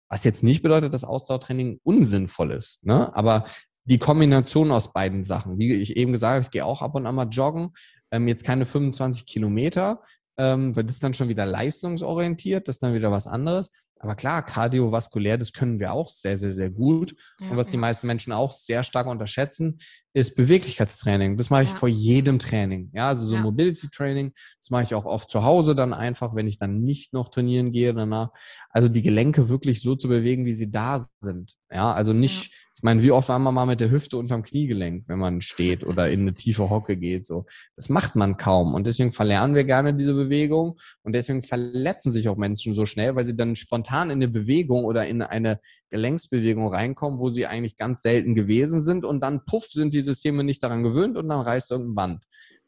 Was jetzt nicht bedeutet, dass Ausdauertraining unsinnvoll ist. Ne? Aber die Kombination aus beiden Sachen, wie ich eben gesagt habe, ich gehe auch ab und an mal joggen, ähm, jetzt keine 25 Kilometer, ähm, weil das ist dann schon wieder leistungsorientiert, das ist dann wieder was anderes. Aber klar, kardiovaskulär, das können wir auch sehr, sehr, sehr gut. Ja, und was ja. die meisten Menschen auch sehr stark unterschätzen, ist Beweglichkeitstraining. Das mache ich ja. vor jedem Training. Ja, also so Mobility Training, das mache ich auch oft zu Hause dann einfach, wenn ich dann nicht noch trainieren gehe danach. Also die Gelenke wirklich so zu bewegen, wie sie da sind. Ja, also nicht ich meine, wie oft war man mal mit der Hüfte unterm Kniegelenk, wenn man steht oder in eine tiefe Hocke geht? So, das macht man kaum. Und deswegen verlernen wir gerne diese Bewegung. Und deswegen verletzen sich auch Menschen so schnell, weil sie dann spontan in eine Bewegung oder in eine Gelenksbewegung reinkommen, wo sie eigentlich ganz selten gewesen sind. Und dann puff sind die Systeme nicht daran gewöhnt und dann reißt irgendein Band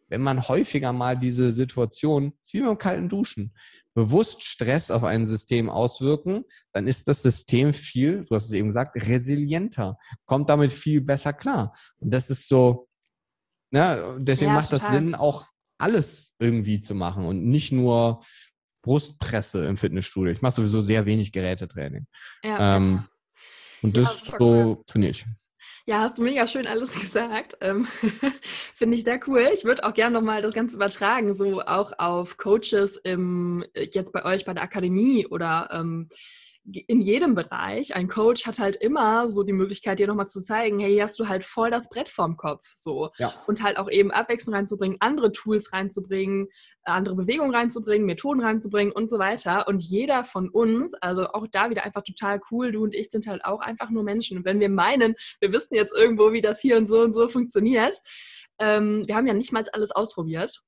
wenn man häufiger mal diese Situation, wie beim kalten Duschen, bewusst Stress auf ein System auswirken, dann ist das System viel, du hast es eben gesagt, resilienter, kommt damit viel besser klar. Und das ist so, ne, deswegen ja, macht das Sinn, auch alles irgendwie zu machen und nicht nur Brustpresse im Fitnessstudio. Ich mache sowieso sehr wenig Gerätetraining. Ja, ähm, und das ja, so cool. trainiere ich. Ja, hast du mega schön alles gesagt. Ähm, Finde ich sehr cool. Ich würde auch gerne nochmal das Ganze übertragen, so auch auf Coaches im, jetzt bei euch bei der Akademie oder ähm, in jedem Bereich, ein Coach hat halt immer so die Möglichkeit, dir nochmal zu zeigen, hey, hier hast du halt voll das Brett vorm Kopf. So. Ja. Und halt auch eben Abwechslung reinzubringen, andere Tools reinzubringen, andere Bewegungen reinzubringen, Methoden reinzubringen und so weiter. Und jeder von uns, also auch da wieder einfach total cool, du und ich sind halt auch einfach nur Menschen. Und wenn wir meinen, wir wissen jetzt irgendwo, wie das hier und so und so funktioniert, ähm, wir haben ja nicht mal alles ausprobiert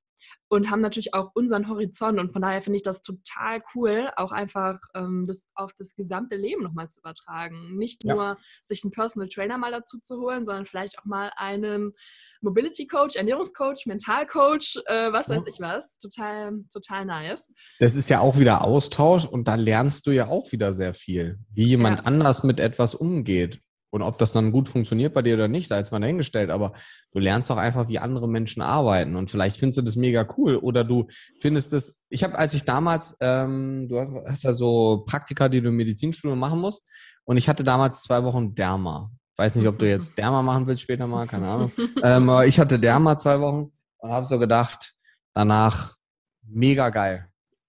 und haben natürlich auch unseren Horizont. Und von daher finde ich das total cool, auch einfach ähm, das auf das gesamte Leben nochmal zu übertragen. Nicht ja. nur sich einen Personal Trainer mal dazu zu holen, sondern vielleicht auch mal einen Mobility Coach, Ernährungscoach, Mentalcoach, äh, was weiß ich was. Total, total nice. Das ist ja auch wieder Austausch und da lernst du ja auch wieder sehr viel, wie jemand ja. anders mit etwas umgeht. Und ob das dann gut funktioniert bei dir oder nicht, sei jetzt mal dahingestellt. Aber du lernst auch einfach, wie andere Menschen arbeiten. Und vielleicht findest du das mega cool. Oder du findest es, ich habe, als ich damals, ähm, du hast ja so Praktika, die du im Medizinstudium machen musst. Und ich hatte damals zwei Wochen Derma. Weiß nicht, ob du jetzt Derma machen willst später mal, keine Ahnung. ähm, aber ich hatte Derma zwei Wochen und habe so gedacht, danach mega geil.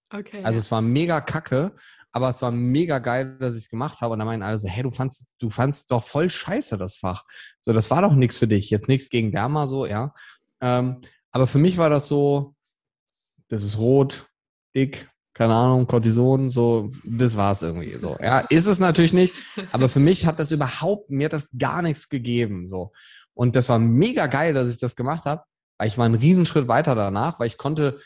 Okay. Also es war mega kacke, aber es war mega geil, dass ich es gemacht habe. Und dann meinen alle so, hey, du fandst, du fandst doch voll scheiße, das Fach. So, das war doch nichts für dich. Jetzt nichts gegen Derma, so, ja. Ähm, aber für mich war das so, das ist rot, dick, keine Ahnung, Cortison, so, das war es irgendwie so. Ja, ist es natürlich nicht, aber für mich hat das überhaupt, mir hat das gar nichts gegeben, so. Und das war mega geil, dass ich das gemacht habe, weil ich war einen Riesenschritt weiter danach, weil ich konnte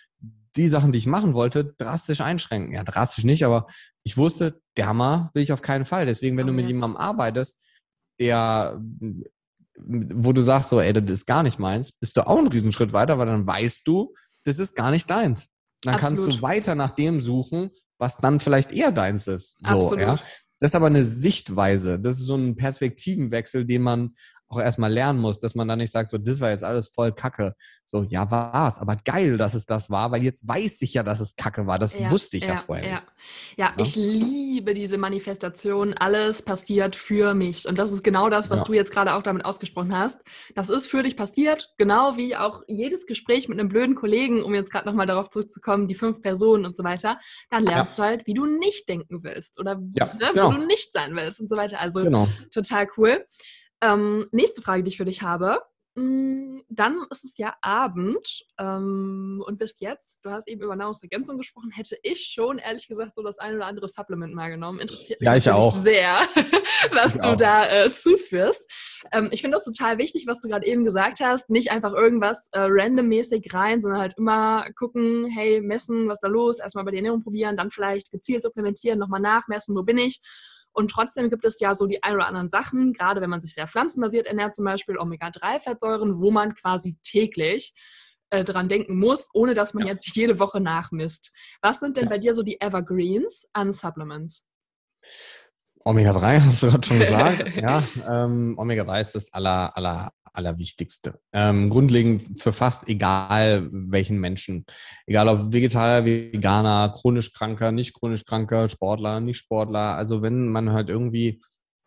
die Sachen, die ich machen wollte, drastisch einschränken. Ja, drastisch nicht, aber ich wusste, Derma will ich auf keinen Fall. Deswegen, wenn oh, du mit yes. jemandem arbeitest, der wo du sagst, so, ey, das ist gar nicht meins, bist du auch einen Riesenschritt weiter, weil dann weißt du, das ist gar nicht deins. Dann Absolut. kannst du weiter nach dem suchen, was dann vielleicht eher deins ist. So, Absolut. ja. Das ist aber eine Sichtweise. Das ist so ein Perspektivenwechsel, den man auch erstmal lernen muss, dass man dann nicht sagt, so, das war jetzt alles voll Kacke. So, ja, war's, aber geil, dass es das war, weil jetzt weiß ich ja, dass es Kacke war. Das ja, wusste ich ja, ja vorher ja. nicht. Ja, ja, ich liebe diese Manifestation. Alles passiert für mich. Und das ist genau das, was du jetzt gerade auch damit ausgesprochen hast. Das ist für dich passiert, genau wie auch jedes Gespräch mit einem blöden Kollegen, um jetzt gerade nochmal darauf zurückzukommen, die fünf Personen und so weiter. Dann lernst du halt, wie du nicht denken willst oder ne, genau. wo du nicht sein willst und so weiter. Also genau. total cool. Ähm, nächste Frage, die ich für dich habe. Mm, dann ist es ja Abend ähm, und bis jetzt, du hast eben über Nahrungsergänzung gesprochen, hätte ich schon ehrlich gesagt so das ein oder andere Supplement mal genommen. Interessiert mich ja, ich auch. sehr, was ich du auch. da äh, zuführst. Ähm, ich finde das total wichtig, was du gerade eben gesagt hast. Nicht einfach irgendwas äh, randommäßig rein, sondern halt immer gucken, hey, messen, was da los, erstmal bei der Ernährung probieren, dann vielleicht gezielt supplementieren, nochmal nachmessen, wo bin ich und trotzdem gibt es ja so die ein oder anderen Sachen, gerade wenn man sich sehr pflanzenbasiert ernährt, zum Beispiel Omega-3-Fettsäuren, wo man quasi täglich äh, dran denken muss, ohne dass man ja. jetzt jede Woche nachmisst. Was sind denn ja. bei dir so die Evergreens an Supplements? Omega-3 hast du gerade schon gesagt. ja, ähm, Omega-3 ist das aller, aller, allerwichtigste. Ähm, grundlegend für fast egal welchen Menschen. Egal ob Vegetarier, Veganer, chronisch Kranker, nicht chronisch Kranker, Sportler, nicht Sportler. Also wenn man halt irgendwie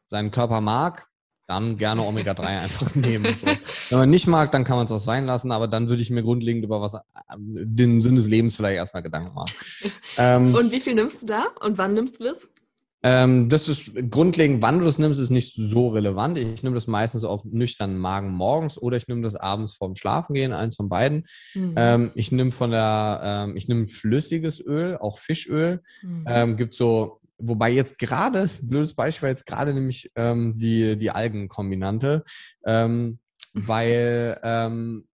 seinen Körper mag, dann gerne Omega-3 einfach nehmen. So. Wenn man nicht mag, dann kann man es auch sein lassen, aber dann würde ich mir grundlegend über was, den Sinn des Lebens vielleicht erstmal Gedanken machen. Ähm, Und wie viel nimmst du da und wann nimmst du das? Ähm, das ist grundlegend, wann du das nimmst, ist nicht so relevant. Ich nehme das meistens auf nüchternen Magen morgens oder ich nehme das abends vorm Schlafengehen, eins von beiden. Mhm. Ähm, ich nehme von der, ähm, ich nehme flüssiges Öl, auch Fischöl. Mhm. Ähm, gibt so, wobei jetzt gerade, blödes Beispiel, jetzt gerade nämlich ähm, die, die Algenkombinante, ähm, weil ähm,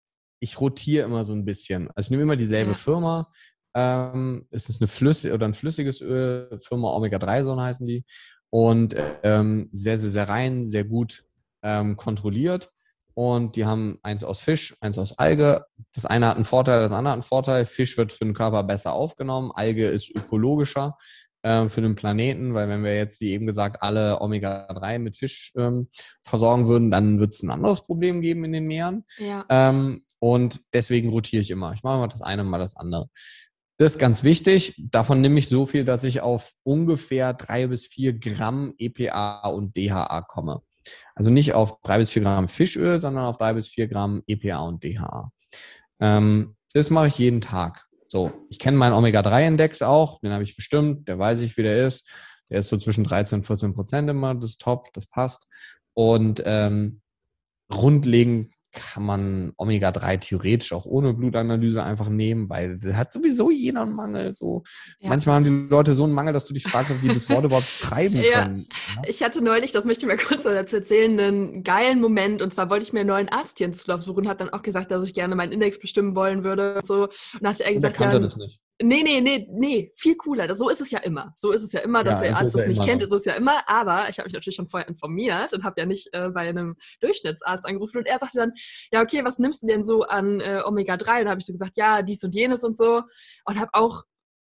ich rotiere immer so ein bisschen. Also ich nehme immer dieselbe ja. Firma. Ähm, es ist eine flüssige oder ein flüssiges Öl, Firma Omega-3 Sonne heißen die. Und ähm, sehr, sehr, sehr rein, sehr gut ähm, kontrolliert. Und die haben eins aus Fisch, eins aus Alge. Das eine hat einen Vorteil, das andere hat einen Vorteil. Fisch wird für den Körper besser aufgenommen. Alge ist ökologischer äh, für den Planeten, weil wenn wir jetzt, wie eben gesagt, alle Omega-3 mit Fisch ähm, versorgen würden, dann wird es ein anderes Problem geben in den Meeren. Ja. Ähm, und deswegen rotiere ich immer. Ich mache mal das eine, mal das andere. Das ist ganz wichtig. Davon nehme ich so viel, dass ich auf ungefähr drei bis vier Gramm EPA und DHA komme. Also nicht auf drei bis vier Gramm Fischöl, sondern auf drei bis vier Gramm EPA und DHA. Ähm, das mache ich jeden Tag. So, ich kenne meinen Omega-3-Index auch, den habe ich bestimmt, der weiß ich, wie der ist. Der ist so zwischen 13 und 14 Prozent immer, das ist top, das passt. Und ähm, grundlegend kann man Omega-3 theoretisch auch ohne Blutanalyse einfach nehmen, weil das hat sowieso jeder einen Mangel. So. Ja. Manchmal haben die Leute so einen Mangel, dass du dich fragst, wie das Wort überhaupt schreiben ja. können. Ja? Ich hatte neulich, das möchte ich mal kurz dazu erzählen, einen geilen Moment. Und zwar wollte ich mir einen neuen Arzt hier in Düsseldorf suchen, hat dann auch gesagt, dass ich gerne meinen Index bestimmen wollen würde. Und, so. und dann hat er gesagt, ja, das nicht. Nee, nee, nee, nee, viel cooler. So ist es ja immer. So ist es ja immer, dass ja, der Arzt das nicht kennt, ist es ja immer. Aber ich habe mich natürlich schon vorher informiert und habe ja nicht äh, bei einem Durchschnittsarzt angerufen. Und er sagte dann, ja, okay, was nimmst du denn so an äh, Omega-3? Und habe ich so gesagt, ja, dies und jenes und so. Und habe auch,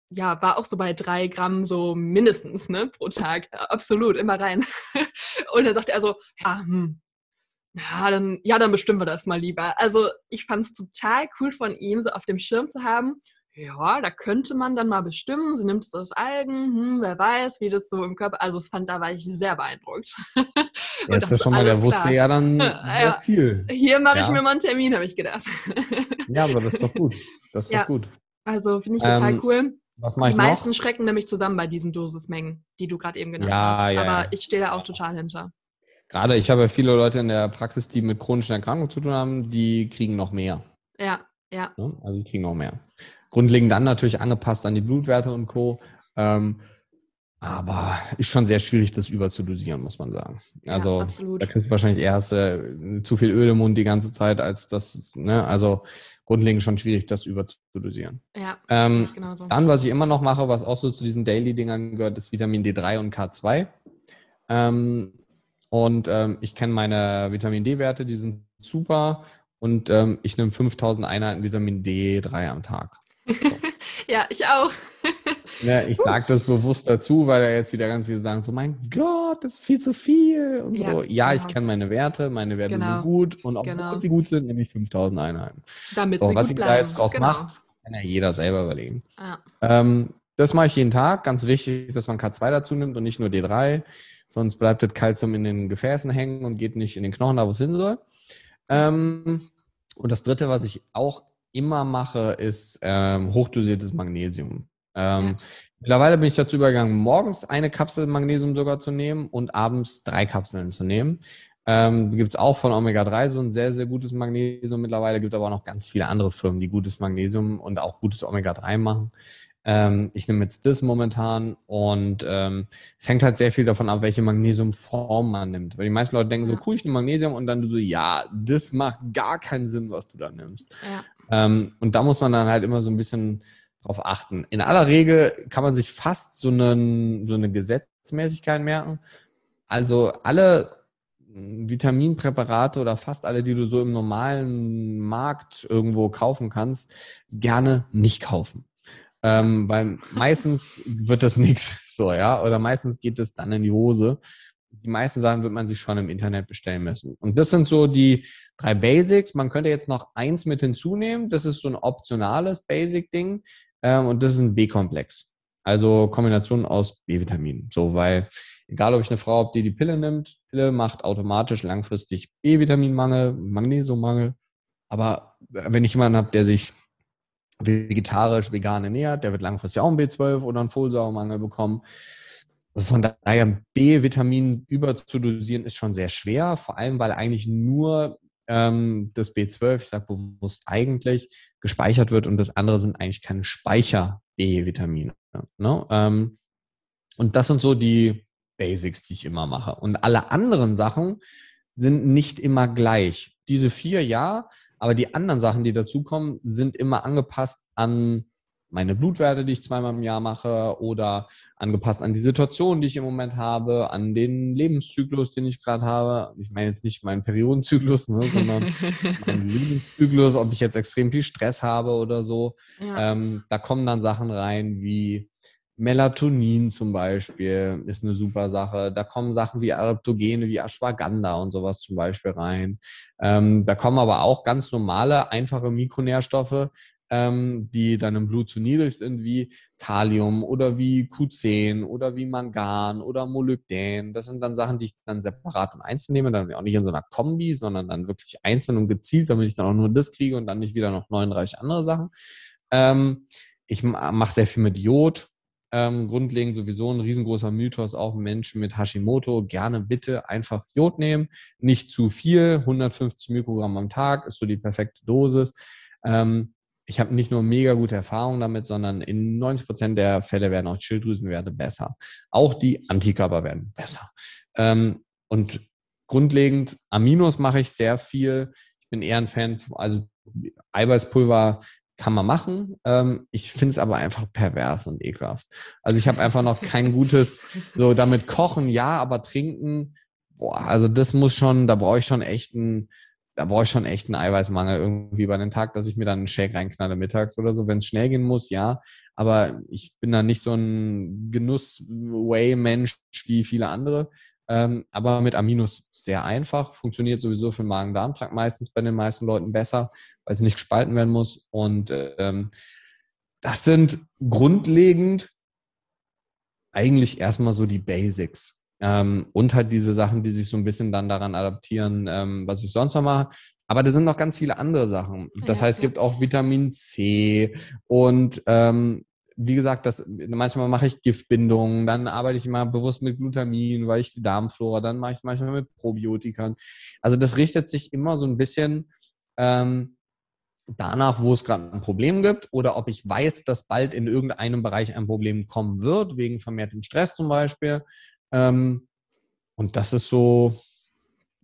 ja, war auch so bei drei Gramm so mindestens, ne, pro Tag. Absolut, immer rein. und dann sagte er so, ja, hm, ja, dann, ja, dann bestimmen wir das mal lieber. Also ich fand es total cool von ihm, so auf dem Schirm zu haben ja, da könnte man dann mal bestimmen, sie nimmt es aus Algen, hm, wer weiß, wie das so im Körper, also es fand, da war ich sehr beeindruckt. ja, ist ja schon mal, der klar. wusste ja dann sehr ja, viel. Hier mache ja. ich mir mal einen Termin, habe ich gedacht. ja, aber das ist doch gut. Das ist ja. doch gut. Also finde ich total ähm, cool. Was mache ich Die meisten noch? schrecken nämlich zusammen bei diesen Dosismengen, die du gerade eben genannt hast. aber ich stehe da auch total hinter. Gerade, ich habe ja viele Leute in der Praxis, die mit chronischen Erkrankungen zu tun haben, die kriegen noch mehr. Ja, ja. Also die kriegen noch mehr. Grundlegend dann natürlich angepasst an die Blutwerte und Co. Ähm, aber ist schon sehr schwierig, das überzudosieren, muss man sagen. Also ja, da kriegst du wahrscheinlich erst äh, zu viel Öl im Mund die ganze Zeit, als das, ne, also grundlegend schon schwierig, das überzudosieren. Ja, ähm, genauso. Dann, was ich immer noch mache, was auch so zu diesen Daily-Dingern gehört, ist Vitamin D3 und K2. Ähm, Und ähm, ich kenne meine Vitamin D-Werte, die sind super. Und ähm, ich nehme 5000 Einheiten Vitamin D3 am Tag. So. ja, ich auch. ja, ich sage das bewusst dazu, weil er jetzt wieder ganz viele sagen, so mein Gott, das ist viel zu viel und ja, so. Ja, genau. ich kenne meine Werte, meine Werte genau. sind gut und obwohl genau. sie gut sind, nehme ich 5000 Einheiten. Damit so, was ich da jetzt draus genau. macht, kann ja jeder selber überlegen. Ah. Ähm, das mache ich jeden Tag. Ganz wichtig, dass man K2 dazu nimmt und nicht nur D3. Sonst bleibt das Kalzium in den Gefäßen hängen und geht nicht in den Knochen da, wo es hin soll. Ähm, und das dritte, was ich auch immer mache, ist ähm, hochdosiertes Magnesium. Ähm, ja. Mittlerweile bin ich dazu übergegangen, morgens eine Kapsel Magnesium sogar zu nehmen und abends drei Kapseln zu nehmen. Ähm, Gibt es auch von Omega-3 so ein sehr, sehr gutes Magnesium mittlerweile. Gibt aber auch noch ganz viele andere Firmen, die gutes Magnesium und auch gutes Omega-3 machen. Ähm, ich nehme jetzt das momentan und ähm, es hängt halt sehr viel davon ab, welche Magnesiumform man nimmt. Weil die meisten Leute denken so, cool, ich nehme Magnesium und dann du so, ja, das macht gar keinen Sinn, was du da nimmst. Ja. Ähm, und da muss man dann halt immer so ein bisschen drauf achten. In aller Regel kann man sich fast so, einen, so eine Gesetzmäßigkeit merken. Also alle Vitaminpräparate oder fast alle, die du so im normalen Markt irgendwo kaufen kannst, gerne nicht kaufen. Ähm, weil meistens wird das nichts so, ja, oder meistens geht es dann in die Hose. Die meisten Sachen wird man sich schon im Internet bestellen müssen. Und das sind so die drei Basics. Man könnte jetzt noch eins mit hinzunehmen. Das ist so ein optionales Basic-Ding. Ähm, und das ist ein B-Komplex. Also Kombination aus B-Vitaminen. So, weil egal ob ich eine Frau habe, die die Pille nimmt, Pille macht automatisch langfristig B-Vitaminmangel, Magnesiummangel. Aber wenn ich jemanden habe, der sich vegetarisch, vegan ernährt, der wird langfristig auch einen B12 oder einen Folsäuremangel bekommen. Also von daher B-Vitamin überzudosieren ist schon sehr schwer, vor allem weil eigentlich nur ähm, das B12, ich sage bewusst eigentlich, gespeichert wird und das andere sind eigentlich keine Speicher-B-Vitamine. Ne? Ähm, und das sind so die Basics, die ich immer mache. Und alle anderen Sachen sind nicht immer gleich. Diese vier, ja, aber die anderen Sachen, die dazukommen, sind immer angepasst an meine Blutwerte, die ich zweimal im Jahr mache oder angepasst an die Situation, die ich im Moment habe, an den Lebenszyklus, den ich gerade habe. Ich meine jetzt nicht meinen Periodenzyklus, ne, sondern meinen Lebenszyklus, ob ich jetzt extrem viel Stress habe oder so. Ja. Ähm, da kommen dann Sachen rein wie Melatonin zum Beispiel ist eine super Sache. Da kommen Sachen wie Adaptogene, wie Ashwagandha und sowas zum Beispiel rein. Ähm, da kommen aber auch ganz normale, einfache Mikronährstoffe, ähm, die dann im Blut zu niedrig sind, wie Kalium oder wie Q10 oder wie Mangan oder Molybdän. Das sind dann Sachen, die ich dann separat und einzeln nehme, dann auch nicht in so einer Kombi, sondern dann wirklich einzeln und gezielt, damit ich dann auch nur das kriege und dann nicht wieder noch 39 andere Sachen. Ähm, ich mache sehr viel mit Jod, ähm, grundlegend sowieso ein riesengroßer Mythos, auch Menschen mit Hashimoto, gerne bitte einfach Jod nehmen, nicht zu viel, 150 Mikrogramm am Tag ist so die perfekte Dosis. Ähm, ich habe nicht nur mega gute Erfahrungen damit, sondern in 90 Prozent der Fälle werden auch Schilddrüsenwerte besser. Auch die Antikörper werden besser. Ähm, und grundlegend Aminos mache ich sehr viel. Ich bin eher ein Fan, also Eiweißpulver kann man machen. Ähm, ich finde es aber einfach pervers und ekelhaft. Also ich habe einfach noch kein gutes, so damit kochen, ja, aber trinken, boah, also das muss schon, da brauche ich schon echt einen, da brauche ich schon echt einen Eiweißmangel irgendwie bei den Tag, dass ich mir dann einen Shake reinknalle mittags oder so. Wenn es schnell gehen muss, ja. Aber ich bin da nicht so ein Genuss-Way-Mensch wie viele andere. Ähm, aber mit Aminos sehr einfach, funktioniert sowieso für den Magen-Darm-Trakt meistens bei den meisten Leuten besser, weil es nicht gespalten werden muss. Und ähm, das sind grundlegend eigentlich erstmal so die Basics. Ähm, und halt diese Sachen, die sich so ein bisschen dann daran adaptieren, ähm, was ich sonst noch mache. Aber da sind noch ganz viele andere Sachen. Das ja, heißt, es gibt auch Vitamin C und ähm, wie gesagt, das, manchmal mache ich Giftbindungen, dann arbeite ich immer bewusst mit Glutamin, weil ich die Darmflora, dann mache ich manchmal mit Probiotikern. Also das richtet sich immer so ein bisschen ähm, danach, wo es gerade ein Problem gibt oder ob ich weiß, dass bald in irgendeinem Bereich ein Problem kommen wird, wegen vermehrtem Stress zum Beispiel. Ähm, und das ist so,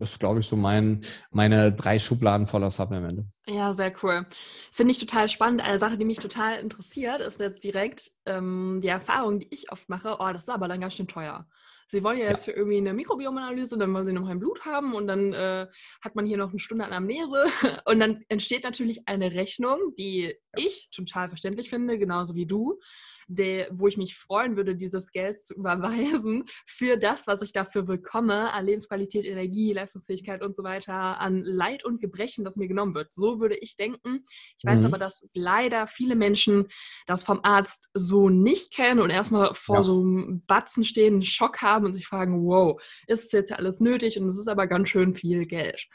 Das ist, glaube ich, so mein, meine drei Schubladen voller Supplemente. Ja, sehr cool. Finde ich total spannend. Eine Sache, die mich total interessiert, ist jetzt direkt ähm, die Erfahrung, die ich oft mache. Oh, das ist aber dann ganz schön teuer. Sie wollen ja jetzt für irgendwie eine Mikrobiomanalyse, dann wollen sie noch ein Blut haben und dann äh, hat man hier noch eine Stunde Anamnese und dann entsteht natürlich eine Rechnung, die ich total verständlich finde, genauso wie du der, wo ich mich freuen würde, dieses Geld zu überweisen für das, was ich dafür bekomme, an Lebensqualität, Energie, Leistungsfähigkeit und so weiter, an Leid und Gebrechen, das mir genommen wird. So würde ich denken. Ich weiß mhm. aber, dass leider viele Menschen das vom Arzt so nicht kennen und erstmal vor ja. so einem Batzen stehen, einen Schock haben und sich fragen, wow, ist jetzt alles nötig? Und es ist aber ganz schön viel Geld.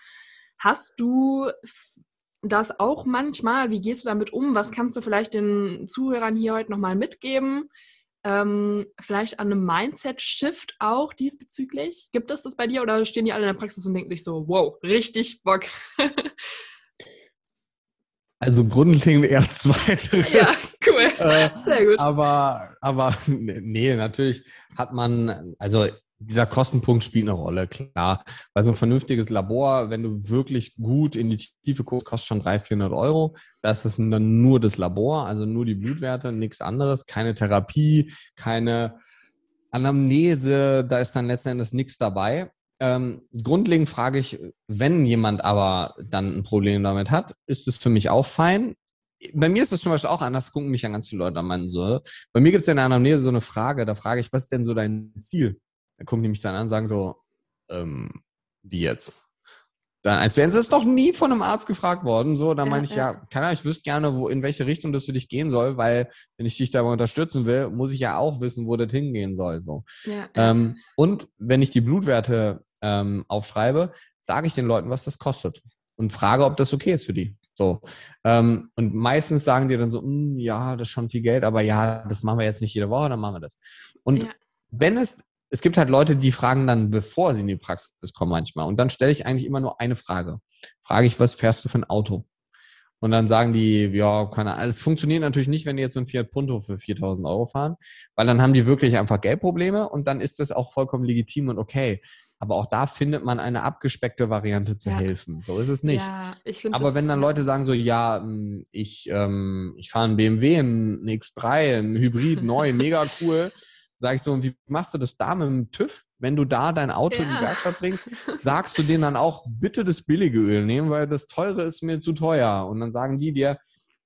Hast du das auch manchmal? Wie gehst du damit um? Was kannst du vielleicht den Zuhörern hier heute nochmal mitgeben? Ähm, vielleicht an einem Mindset-Shift auch diesbezüglich? Gibt es das bei dir oder stehen die alle in der Praxis und denken sich so, wow, richtig Bock? Also grundlegend eher zweiteres. Ja, cool. Äh, Sehr gut. Aber, aber nee, natürlich hat man, also dieser Kostenpunkt spielt eine Rolle, klar. Weil so ein vernünftiges Labor, wenn du wirklich gut in die Tiefe guckst, kostet schon 300, 400 Euro. Das ist dann nur das Labor, also nur die Blutwerte, nichts anderes. Keine Therapie, keine Anamnese, da ist dann letzten Endes nichts dabei. Ähm, grundlegend frage ich, wenn jemand aber dann ein Problem damit hat, ist es für mich auch fein. Bei mir ist es zum Beispiel auch anders, gucken mich dann ganz viele Leute an, meinen so. Bei mir gibt es in der Anamnese so eine Frage, da frage ich, was ist denn so dein Ziel? Dann gucken die mich dann an und sagen so, ähm, wie jetzt? Dann, als wären sie es noch nie von einem Arzt gefragt worden. So, dann ja, meine ich, ja, ja keine Ahnung, ich wüsste gerne, wo, in welche Richtung das für dich gehen soll, weil wenn ich dich dabei unterstützen will, muss ich ja auch wissen, wo das hingehen soll. So. Ja, ähm, und wenn ich die Blutwerte ähm, aufschreibe, sage ich den Leuten, was das kostet und frage, ob das okay ist für die. So. Ähm, und meistens sagen die dann so, hm, ja, das ist schon viel Geld, aber ja, das machen wir jetzt nicht jede Woche, dann machen wir das. Und ja. wenn es es gibt halt Leute, die fragen dann, bevor sie in die Praxis kommen manchmal. Und dann stelle ich eigentlich immer nur eine Frage. Frage ich, was fährst du für ein Auto? Und dann sagen die, ja, keine Ahnung. Es funktioniert natürlich nicht, wenn die jetzt so ein Fiat Punto für 4000 Euro fahren, weil dann haben die wirklich einfach Geldprobleme und dann ist das auch vollkommen legitim und okay. Aber auch da findet man eine abgespeckte Variante zu ja. helfen. So ist es nicht. Ja, Aber wenn dann Leute sagen so, ja, hm, ich, ähm, ich fahre einen BMW, einen X3, einen Hybrid neu, mega cool sage ich so, wie machst du das da mit dem TÜV? Wenn du da dein Auto ja. in die Werkstatt bringst, sagst du denen dann auch, bitte das billige Öl nehmen, weil das teure ist mir zu teuer. Und dann sagen die dir,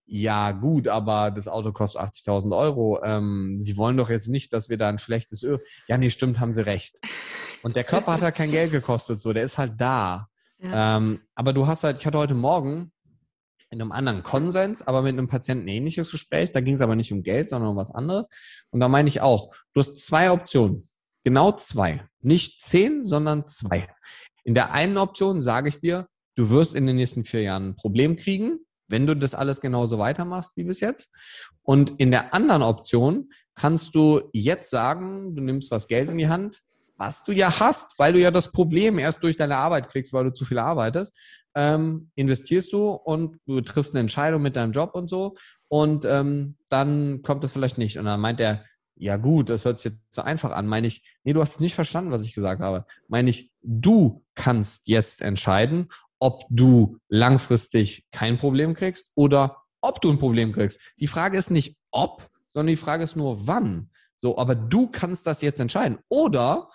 ja gut, aber das Auto kostet 80.000 Euro. Ähm, sie wollen doch jetzt nicht, dass wir da ein schlechtes Öl. Ja, nee, stimmt, haben sie recht. Und der Körper hat halt kein Geld gekostet, so, der ist halt da. Ja. Ähm, aber du hast halt, ich hatte heute Morgen in einem anderen Konsens, aber mit einem Patienten ähnliches Gespräch. Da ging es aber nicht um Geld, sondern um was anderes. Und da meine ich auch, du hast zwei Optionen. Genau zwei. Nicht zehn, sondern zwei. In der einen Option sage ich dir, du wirst in den nächsten vier Jahren ein Problem kriegen, wenn du das alles genauso weitermachst wie bis jetzt. Und in der anderen Option kannst du jetzt sagen, du nimmst was Geld in die Hand, was du ja hast, weil du ja das Problem erst durch deine Arbeit kriegst, weil du zu viel arbeitest, ähm, investierst du und du triffst eine Entscheidung mit deinem Job und so und ähm, dann kommt das vielleicht nicht. Und dann meint er, ja gut, das hört sich jetzt so einfach an. Meine ich, nee, du hast nicht verstanden, was ich gesagt habe. Meine ich, du kannst jetzt entscheiden, ob du langfristig kein Problem kriegst oder ob du ein Problem kriegst. Die Frage ist nicht ob, sondern die Frage ist nur wann. So, aber du kannst das jetzt entscheiden. Oder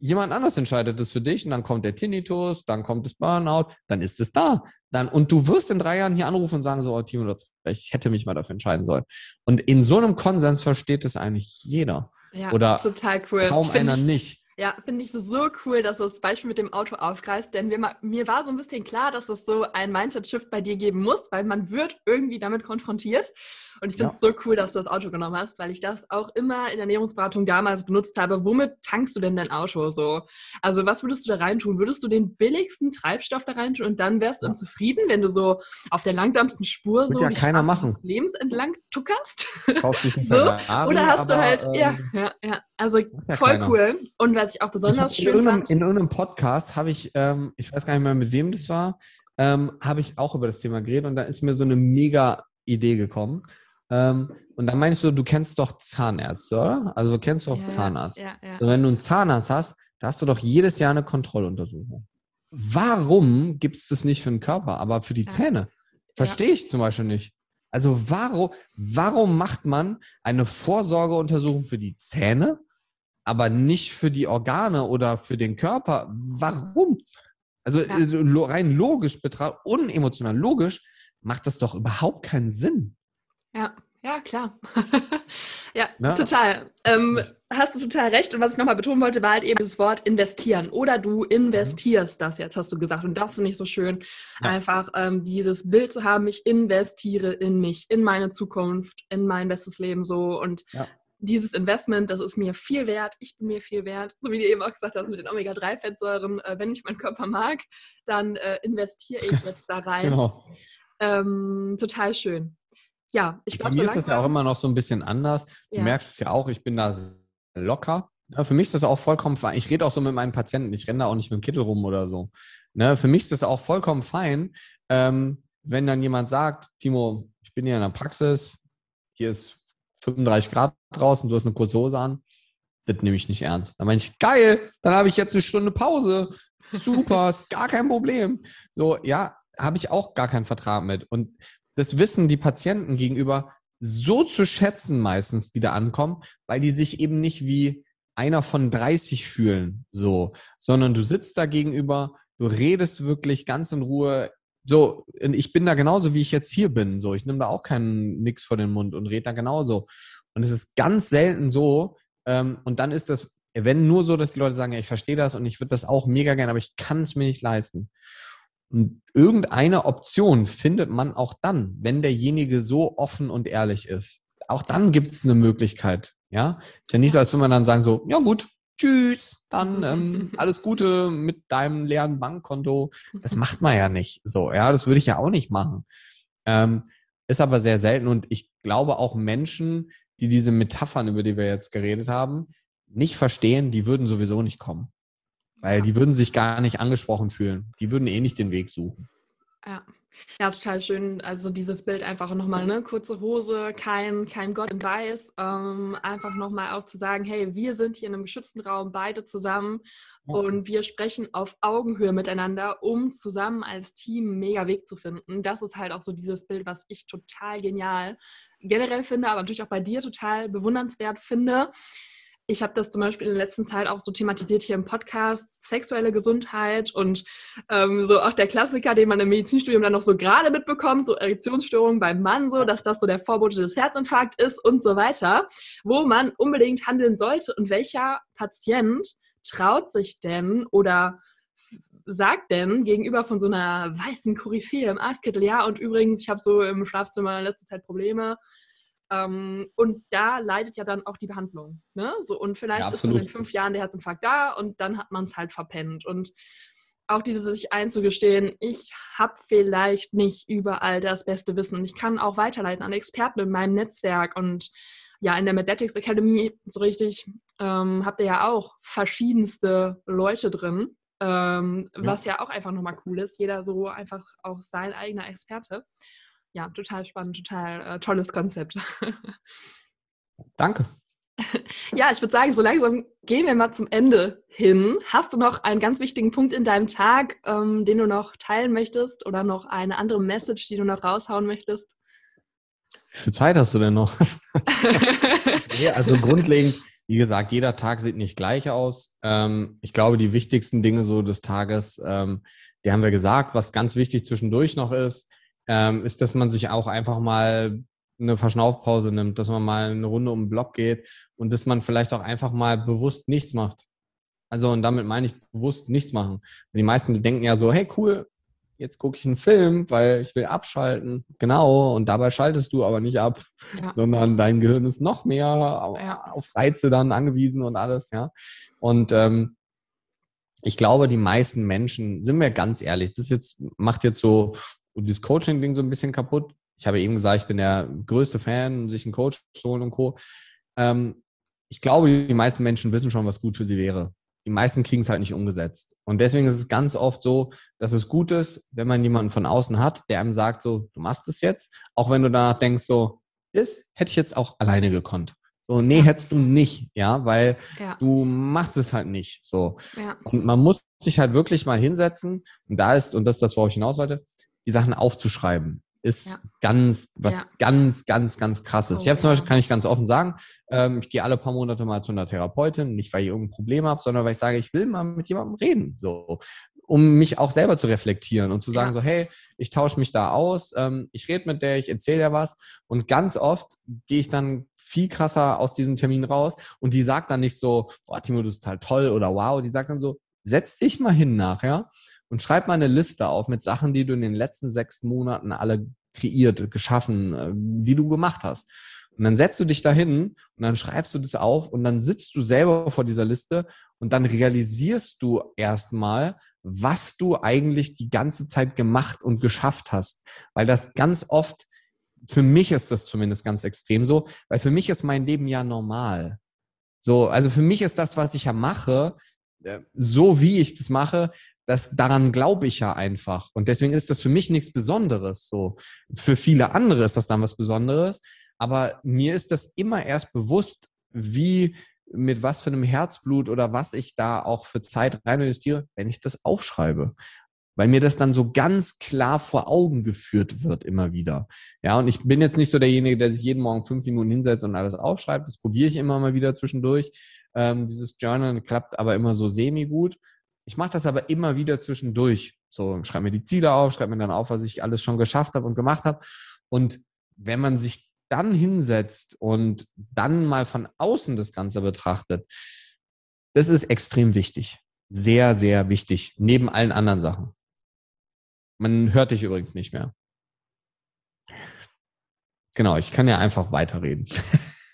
jemand anders entscheidet es für dich und dann kommt der Tinnitus, dann kommt das Burnout, dann ist es da. Dann, und du wirst in drei Jahren hier anrufen und sagen so, oh, Timo, ich hätte mich mal dafür entscheiden sollen. Und in so einem Konsens versteht es eigentlich jeder. Ja, Oder total cool. kaum Find einer ich, nicht. Ja, finde ich so cool, dass du das Beispiel mit dem Auto aufgreifst, denn wir, mir war so ein bisschen klar, dass es so ein Mindset-Shift bei dir geben muss, weil man wird irgendwie damit konfrontiert. Und ich finde es ja. so cool, dass du das Auto genommen hast, weil ich das auch immer in der Ernährungsberatung damals benutzt habe. Womit tankst du denn dein Auto so? Also was würdest du da reintun? Würdest du den billigsten Treibstoff da reintun und dann wärst du ja. zufrieden, wenn du so auf der langsamsten Spur so ja keiner machen. des Lebens entlang tuckerst? so? Oder hast aber, du halt, ähm, ja, ja, ja. Also voll keiner. cool. Und was ich auch besonders ich schön fand. In irgendeinem Podcast habe ich, ähm, ich weiß gar nicht mehr, mit wem das war, ähm, habe ich auch über das Thema geredet und da ist mir so eine mega Idee gekommen. Ähm, und dann meinst du, du kennst doch Zahnärzte, oder? Also du kennst doch ja, Zahnarzt. Ja, ja. Und wenn du einen Zahnarzt hast, da hast du doch jedes Jahr eine Kontrolluntersuchung. warum gibt es das nicht für den Körper, aber für die. Zähne? Verstehe ich zum Beispiel nicht. Also warum, warum macht man eine Vorsorgeuntersuchung für die Zähne, aber nicht für die Organe oder für den Körper? Warum? Also. Äh, rein logisch betrachtet, unemotional logisch, macht das doch überhaupt keinen Sinn. Ja, ja, klar. ja, ja, total. Ähm, hast du total recht. Und was ich nochmal betonen wollte, war halt eben das Wort investieren. Oder du investierst das jetzt, hast du gesagt. Und das finde ich so schön. Ja. Einfach ähm, dieses Bild zu haben, ich investiere in mich, in meine Zukunft, in mein bestes Leben so. Und ja. dieses Investment, das ist mir viel wert. Ich bin mir viel wert. So wie du eben auch gesagt hast mit den Omega-3-Fettsäuren. Äh, wenn ich meinen Körper mag, dann äh, investiere ich jetzt da rein. genau. Ähm, total schön ja, ich glaube, mir so ist das ja auch immer noch so ein bisschen anders. Du ja. merkst es ja auch, ich bin da locker. Ja, für mich ist das auch vollkommen fein. Ich rede auch so mit meinen Patienten. Ich renne da auch nicht mit dem Kittel rum oder so. Ne? Für mich ist das auch vollkommen fein, ähm, wenn dann jemand sagt, Timo, ich bin hier in der Praxis, hier ist 35 Grad draußen, du hast eine kurze Hose an. Das nehme ich nicht ernst. Dann meine ich, geil, dann habe ich jetzt eine Stunde Pause. Super, ist gar kein Problem. So, ja, habe ich auch gar keinen Vertrag mit. Und das wissen die Patienten gegenüber so zu schätzen meistens, die da ankommen, weil die sich eben nicht wie einer von 30 fühlen, so, sondern du sitzt da gegenüber, du redest wirklich ganz in Ruhe. So, ich bin da genauso, wie ich jetzt hier bin. So, ich nehme da auch keinen Nix vor den Mund und rede da genauso. Und es ist ganz selten so. Ähm, und dann ist das, wenn nur so, dass die Leute sagen, ja, ich verstehe das und ich würde das auch mega gerne, aber ich kann es mir nicht leisten. Und irgendeine Option findet man auch dann, wenn derjenige so offen und ehrlich ist. Auch dann gibt es eine Möglichkeit. Ja, ist ja nicht so, als würde man dann sagen so, ja gut, tschüss, dann ähm, alles Gute mit deinem leeren Bankkonto. Das macht man ja nicht so. Ja, das würde ich ja auch nicht machen. Ähm, ist aber sehr selten und ich glaube auch Menschen, die diese Metaphern, über die wir jetzt geredet haben, nicht verstehen, die würden sowieso nicht kommen. Weil die würden sich gar nicht angesprochen fühlen. Die würden eh nicht den Weg suchen. Ja. Ja, total schön. Also dieses Bild einfach nochmal, ne? Kurze Hose, kein, kein Gott im Weiß. Ähm, einfach nochmal auch zu sagen, hey, wir sind hier in einem geschützten Raum, beide zusammen ja. und wir sprechen auf Augenhöhe miteinander, um zusammen als Team einen mega Weg zu finden. Das ist halt auch so dieses Bild, was ich total genial generell finde, aber natürlich auch bei dir total bewundernswert finde ich habe das zum Beispiel in der letzten Zeit auch so thematisiert hier im Podcast, sexuelle Gesundheit und ähm, so auch der Klassiker, den man im Medizinstudium dann noch so gerade mitbekommt, so Erektionsstörungen beim Mann, so dass das so der Vorbote des Herzinfarkts ist und so weiter, wo man unbedingt handeln sollte und welcher Patient traut sich denn oder sagt denn gegenüber von so einer weißen Koryphäe im Arztkittel, ja, und übrigens, ich habe so im Schlafzimmer in letzter Zeit Probleme, ähm, und da leidet ja dann auch die Behandlung. Ne? So, und vielleicht ja, ist dann in fünf Jahren der Herzinfarkt da und dann hat man es halt verpennt. Und auch dieses sich einzugestehen, ich habe vielleicht nicht überall das beste Wissen und ich kann auch weiterleiten an Experten in meinem Netzwerk und ja, in der Medetics Academy so richtig ähm, habt ihr ja auch verschiedenste Leute drin, ähm, ja. was ja auch einfach nochmal cool ist. Jeder so einfach auch sein eigener Experte ja, total spannend, total äh, tolles Konzept. Danke. Ja, ich würde sagen, so langsam gehen wir mal zum Ende hin. Hast du noch einen ganz wichtigen Punkt in deinem Tag, ähm, den du noch teilen möchtest oder noch eine andere Message, die du noch raushauen möchtest? Wie viel Zeit hast du denn noch? nee, also grundlegend, wie gesagt, jeder Tag sieht nicht gleich aus. Ähm, ich glaube, die wichtigsten Dinge so des Tages, ähm, die haben wir gesagt. Was ganz wichtig zwischendurch noch ist, ähm, ist, dass man sich auch einfach mal eine Verschnaufpause nimmt, dass man mal eine Runde um den Block geht und dass man vielleicht auch einfach mal bewusst nichts macht. Also und damit meine ich bewusst nichts machen. Die meisten denken ja so, hey cool, jetzt gucke ich einen Film, weil ich will abschalten. Genau, und dabei schaltest du aber nicht ab, ja. sondern dein Gehirn ist noch mehr ja. auf Reize dann angewiesen und alles, ja. Und ähm, ich glaube, die meisten Menschen, sind wir ganz ehrlich, das jetzt macht jetzt so und dieses Coaching-Ding so ein bisschen kaputt. Ich habe eben gesagt, ich bin der größte Fan, sich einen Coach zu holen und Co. Ähm, ich glaube, die meisten Menschen wissen schon, was gut für sie wäre. Die meisten kriegen es halt nicht umgesetzt. Und deswegen ist es ganz oft so, dass es gut ist, wenn man jemanden von außen hat, der einem sagt, so, du machst es jetzt, auch wenn du danach denkst, so, ist, hätte ich jetzt auch alleine gekonnt. So, nee, hättest du nicht, ja, weil ja. du machst es halt nicht. So. Ja. Und man muss sich halt wirklich mal hinsetzen, und da ist, und das ist das, worauf ich hinaus wollte, die Sachen aufzuschreiben ist ja. ganz, was ja. ganz, ganz, ganz krasses. Oh, ich habe zum Beispiel, kann ich ganz offen sagen, ähm, ich gehe alle paar Monate mal zu einer Therapeutin, nicht weil ich irgendein Problem habe, sondern weil ich sage, ich will mal mit jemandem reden, so, um mich auch selber zu reflektieren und zu sagen, ja. so, hey, ich tausche mich da aus, ähm, ich rede mit der, ich erzähle ja was und ganz oft gehe ich dann viel krasser aus diesem Termin raus und die sagt dann nicht so, boah, Timo, du bist halt toll oder wow, die sagt dann so, setz dich mal hin nachher und schreib mal eine Liste auf mit Sachen, die du in den letzten sechs Monaten alle kreiert, geschaffen, äh, die du gemacht hast. Und dann setzt du dich dahin und dann schreibst du das auf und dann sitzt du selber vor dieser Liste und dann realisierst du erstmal, was du eigentlich die ganze Zeit gemacht und geschafft hast. Weil das ganz oft, für mich ist das zumindest ganz extrem so, weil für mich ist mein Leben ja normal. So, also für mich ist das, was ich ja mache, äh, so wie ich das mache, das, daran glaube ich ja einfach. Und deswegen ist das für mich nichts Besonderes. So. Für viele andere ist das dann was Besonderes. Aber mir ist das immer erst bewusst, wie, mit was für einem Herzblut oder was ich da auch für Zeit rein investiere, wenn ich das aufschreibe. Weil mir das dann so ganz klar vor Augen geführt wird immer wieder. Ja, und ich bin jetzt nicht so derjenige, der sich jeden Morgen fünf Minuten hinsetzt und alles aufschreibt. Das probiere ich immer mal wieder zwischendurch. Ähm, dieses Journal klappt aber immer so semi gut. Ich mache das aber immer wieder zwischendurch. So, schreibe mir die Ziele auf, schreibe mir dann auf, was ich alles schon geschafft habe und gemacht habe. Und wenn man sich dann hinsetzt und dann mal von außen das Ganze betrachtet, das ist extrem wichtig. Sehr, sehr wichtig. Neben allen anderen Sachen. Man hört dich übrigens nicht mehr. Genau, ich kann ja einfach weiterreden.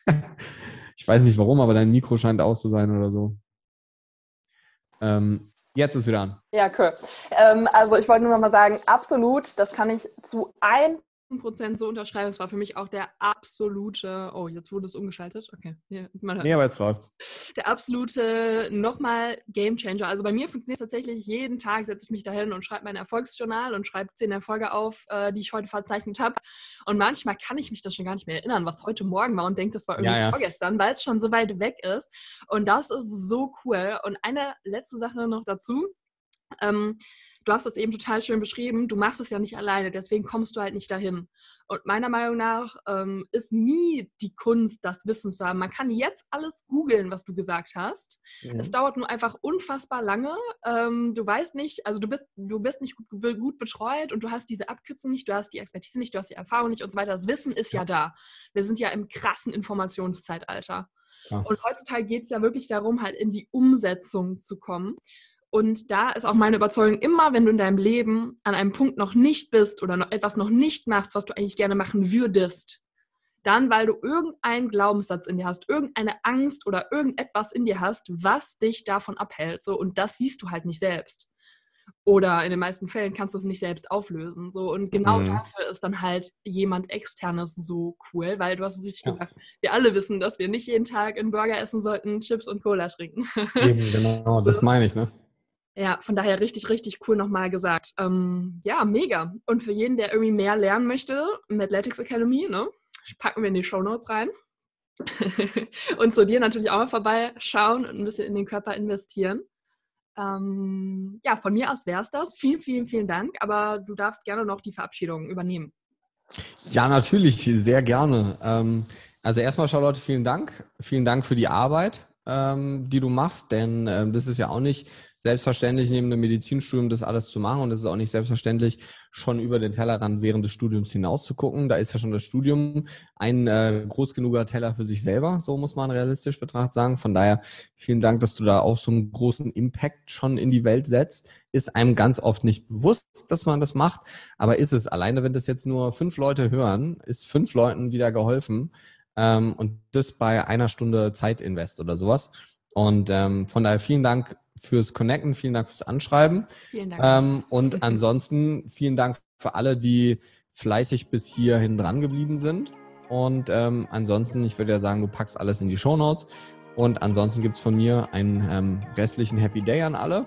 ich weiß nicht warum, aber dein Mikro scheint aus zu sein oder so. Ähm, Jetzt ist wieder an. Ja, cool. Ähm, also ich wollte nur noch mal sagen, absolut, das kann ich zu 100% so unterschreiben. Es war für mich auch der absolute, oh, jetzt wurde es umgeschaltet. Okay. Ja, man hört. Nee, aber jetzt läuft's. Der absolute nochmal Gamechanger. Also bei mir funktioniert es tatsächlich jeden Tag, setze ich mich dahin und schreibe mein Erfolgsjournal und schreibe zehn Erfolge auf, äh, die ich heute verzeichnet habe. Und manchmal kann ich mich das schon gar nicht mehr erinnern, was heute Morgen war und denke, das war irgendwie ja, ja. vorgestern, weil es schon so weit weg ist. Und das ist so cool. Und eine letzte Sache noch dazu. Ähm, du hast das eben total schön beschrieben, du machst es ja nicht alleine, deswegen kommst du halt nicht dahin. Und meiner Meinung nach ähm, ist nie die Kunst, das Wissen zu haben. Man kann jetzt alles googeln, was du gesagt hast. Mhm. Es dauert nur einfach unfassbar lange. Ähm, du weißt nicht, also du bist, du bist nicht gut, gut, betreut und du hast diese Abkürzung nicht, du hast die Expertise nicht, du hast die Erfahrung nicht und so weiter. Das Wissen ist ja, ja da. Wir sind ja im krassen Informationszeitalter. Ja. Und heutzutage geht es ja wirklich darum, halt in die Umsetzung zu kommen. Und da ist auch meine Überzeugung, immer wenn du in deinem Leben an einem Punkt noch nicht bist oder noch etwas noch nicht machst, was du eigentlich gerne machen würdest, dann, weil du irgendeinen Glaubenssatz in dir hast, irgendeine Angst oder irgendetwas in dir hast, was dich davon abhält. So, und das siehst du halt nicht selbst. Oder in den meisten Fällen kannst du es nicht selbst auflösen. So, und genau mhm. dafür ist dann halt jemand externes so cool, weil du hast es richtig ja. gesagt, wir alle wissen, dass wir nicht jeden Tag einen Burger essen sollten, Chips und Cola trinken. Eben, genau, das meine ich, ne? Ja, von daher richtig, richtig cool nochmal gesagt. Ähm, ja, mega. Und für jeden, der irgendwie mehr lernen möchte, Athletics Academy, ne, packen wir in die Show Notes rein. und zu dir natürlich auch mal vorbeischauen und ein bisschen in den Körper investieren. Ähm, ja, von mir aus wäre es das. Vielen, vielen, vielen Dank. Aber du darfst gerne noch die Verabschiedung übernehmen. Ja, natürlich, sehr gerne. Ähm, also erstmal, Charlotte, vielen Dank. Vielen Dank für die Arbeit, ähm, die du machst, denn ähm, das ist ja auch nicht selbstverständlich, neben dem Medizinstudium das alles zu machen. Und es ist auch nicht selbstverständlich, schon über den Tellerrand während des Studiums hinaus zu gucken. Da ist ja schon das Studium ein äh, groß genuger Teller für sich selber, so muss man realistisch betrachtet sagen. Von daher vielen Dank, dass du da auch so einen großen Impact schon in die Welt setzt. Ist einem ganz oft nicht bewusst, dass man das macht, aber ist es. Alleine, wenn das jetzt nur fünf Leute hören, ist fünf Leuten wieder geholfen. Ähm, und das bei einer Stunde Zeitinvest oder sowas. Und ähm, von daher vielen Dank fürs Connecten, vielen Dank fürs Anschreiben. Vielen Dank. Ähm, und ansonsten vielen Dank für alle, die fleißig bis hierhin dran geblieben sind. Und ähm, ansonsten, ich würde ja sagen, du packst alles in die Show Notes. Und ansonsten gibt es von mir einen ähm, restlichen Happy Day an alle.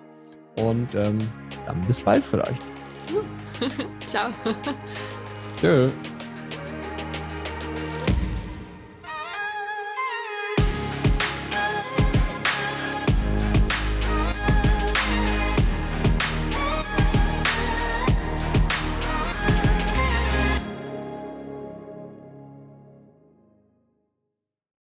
Und ähm, dann bis bald vielleicht. Ciao. Tschö.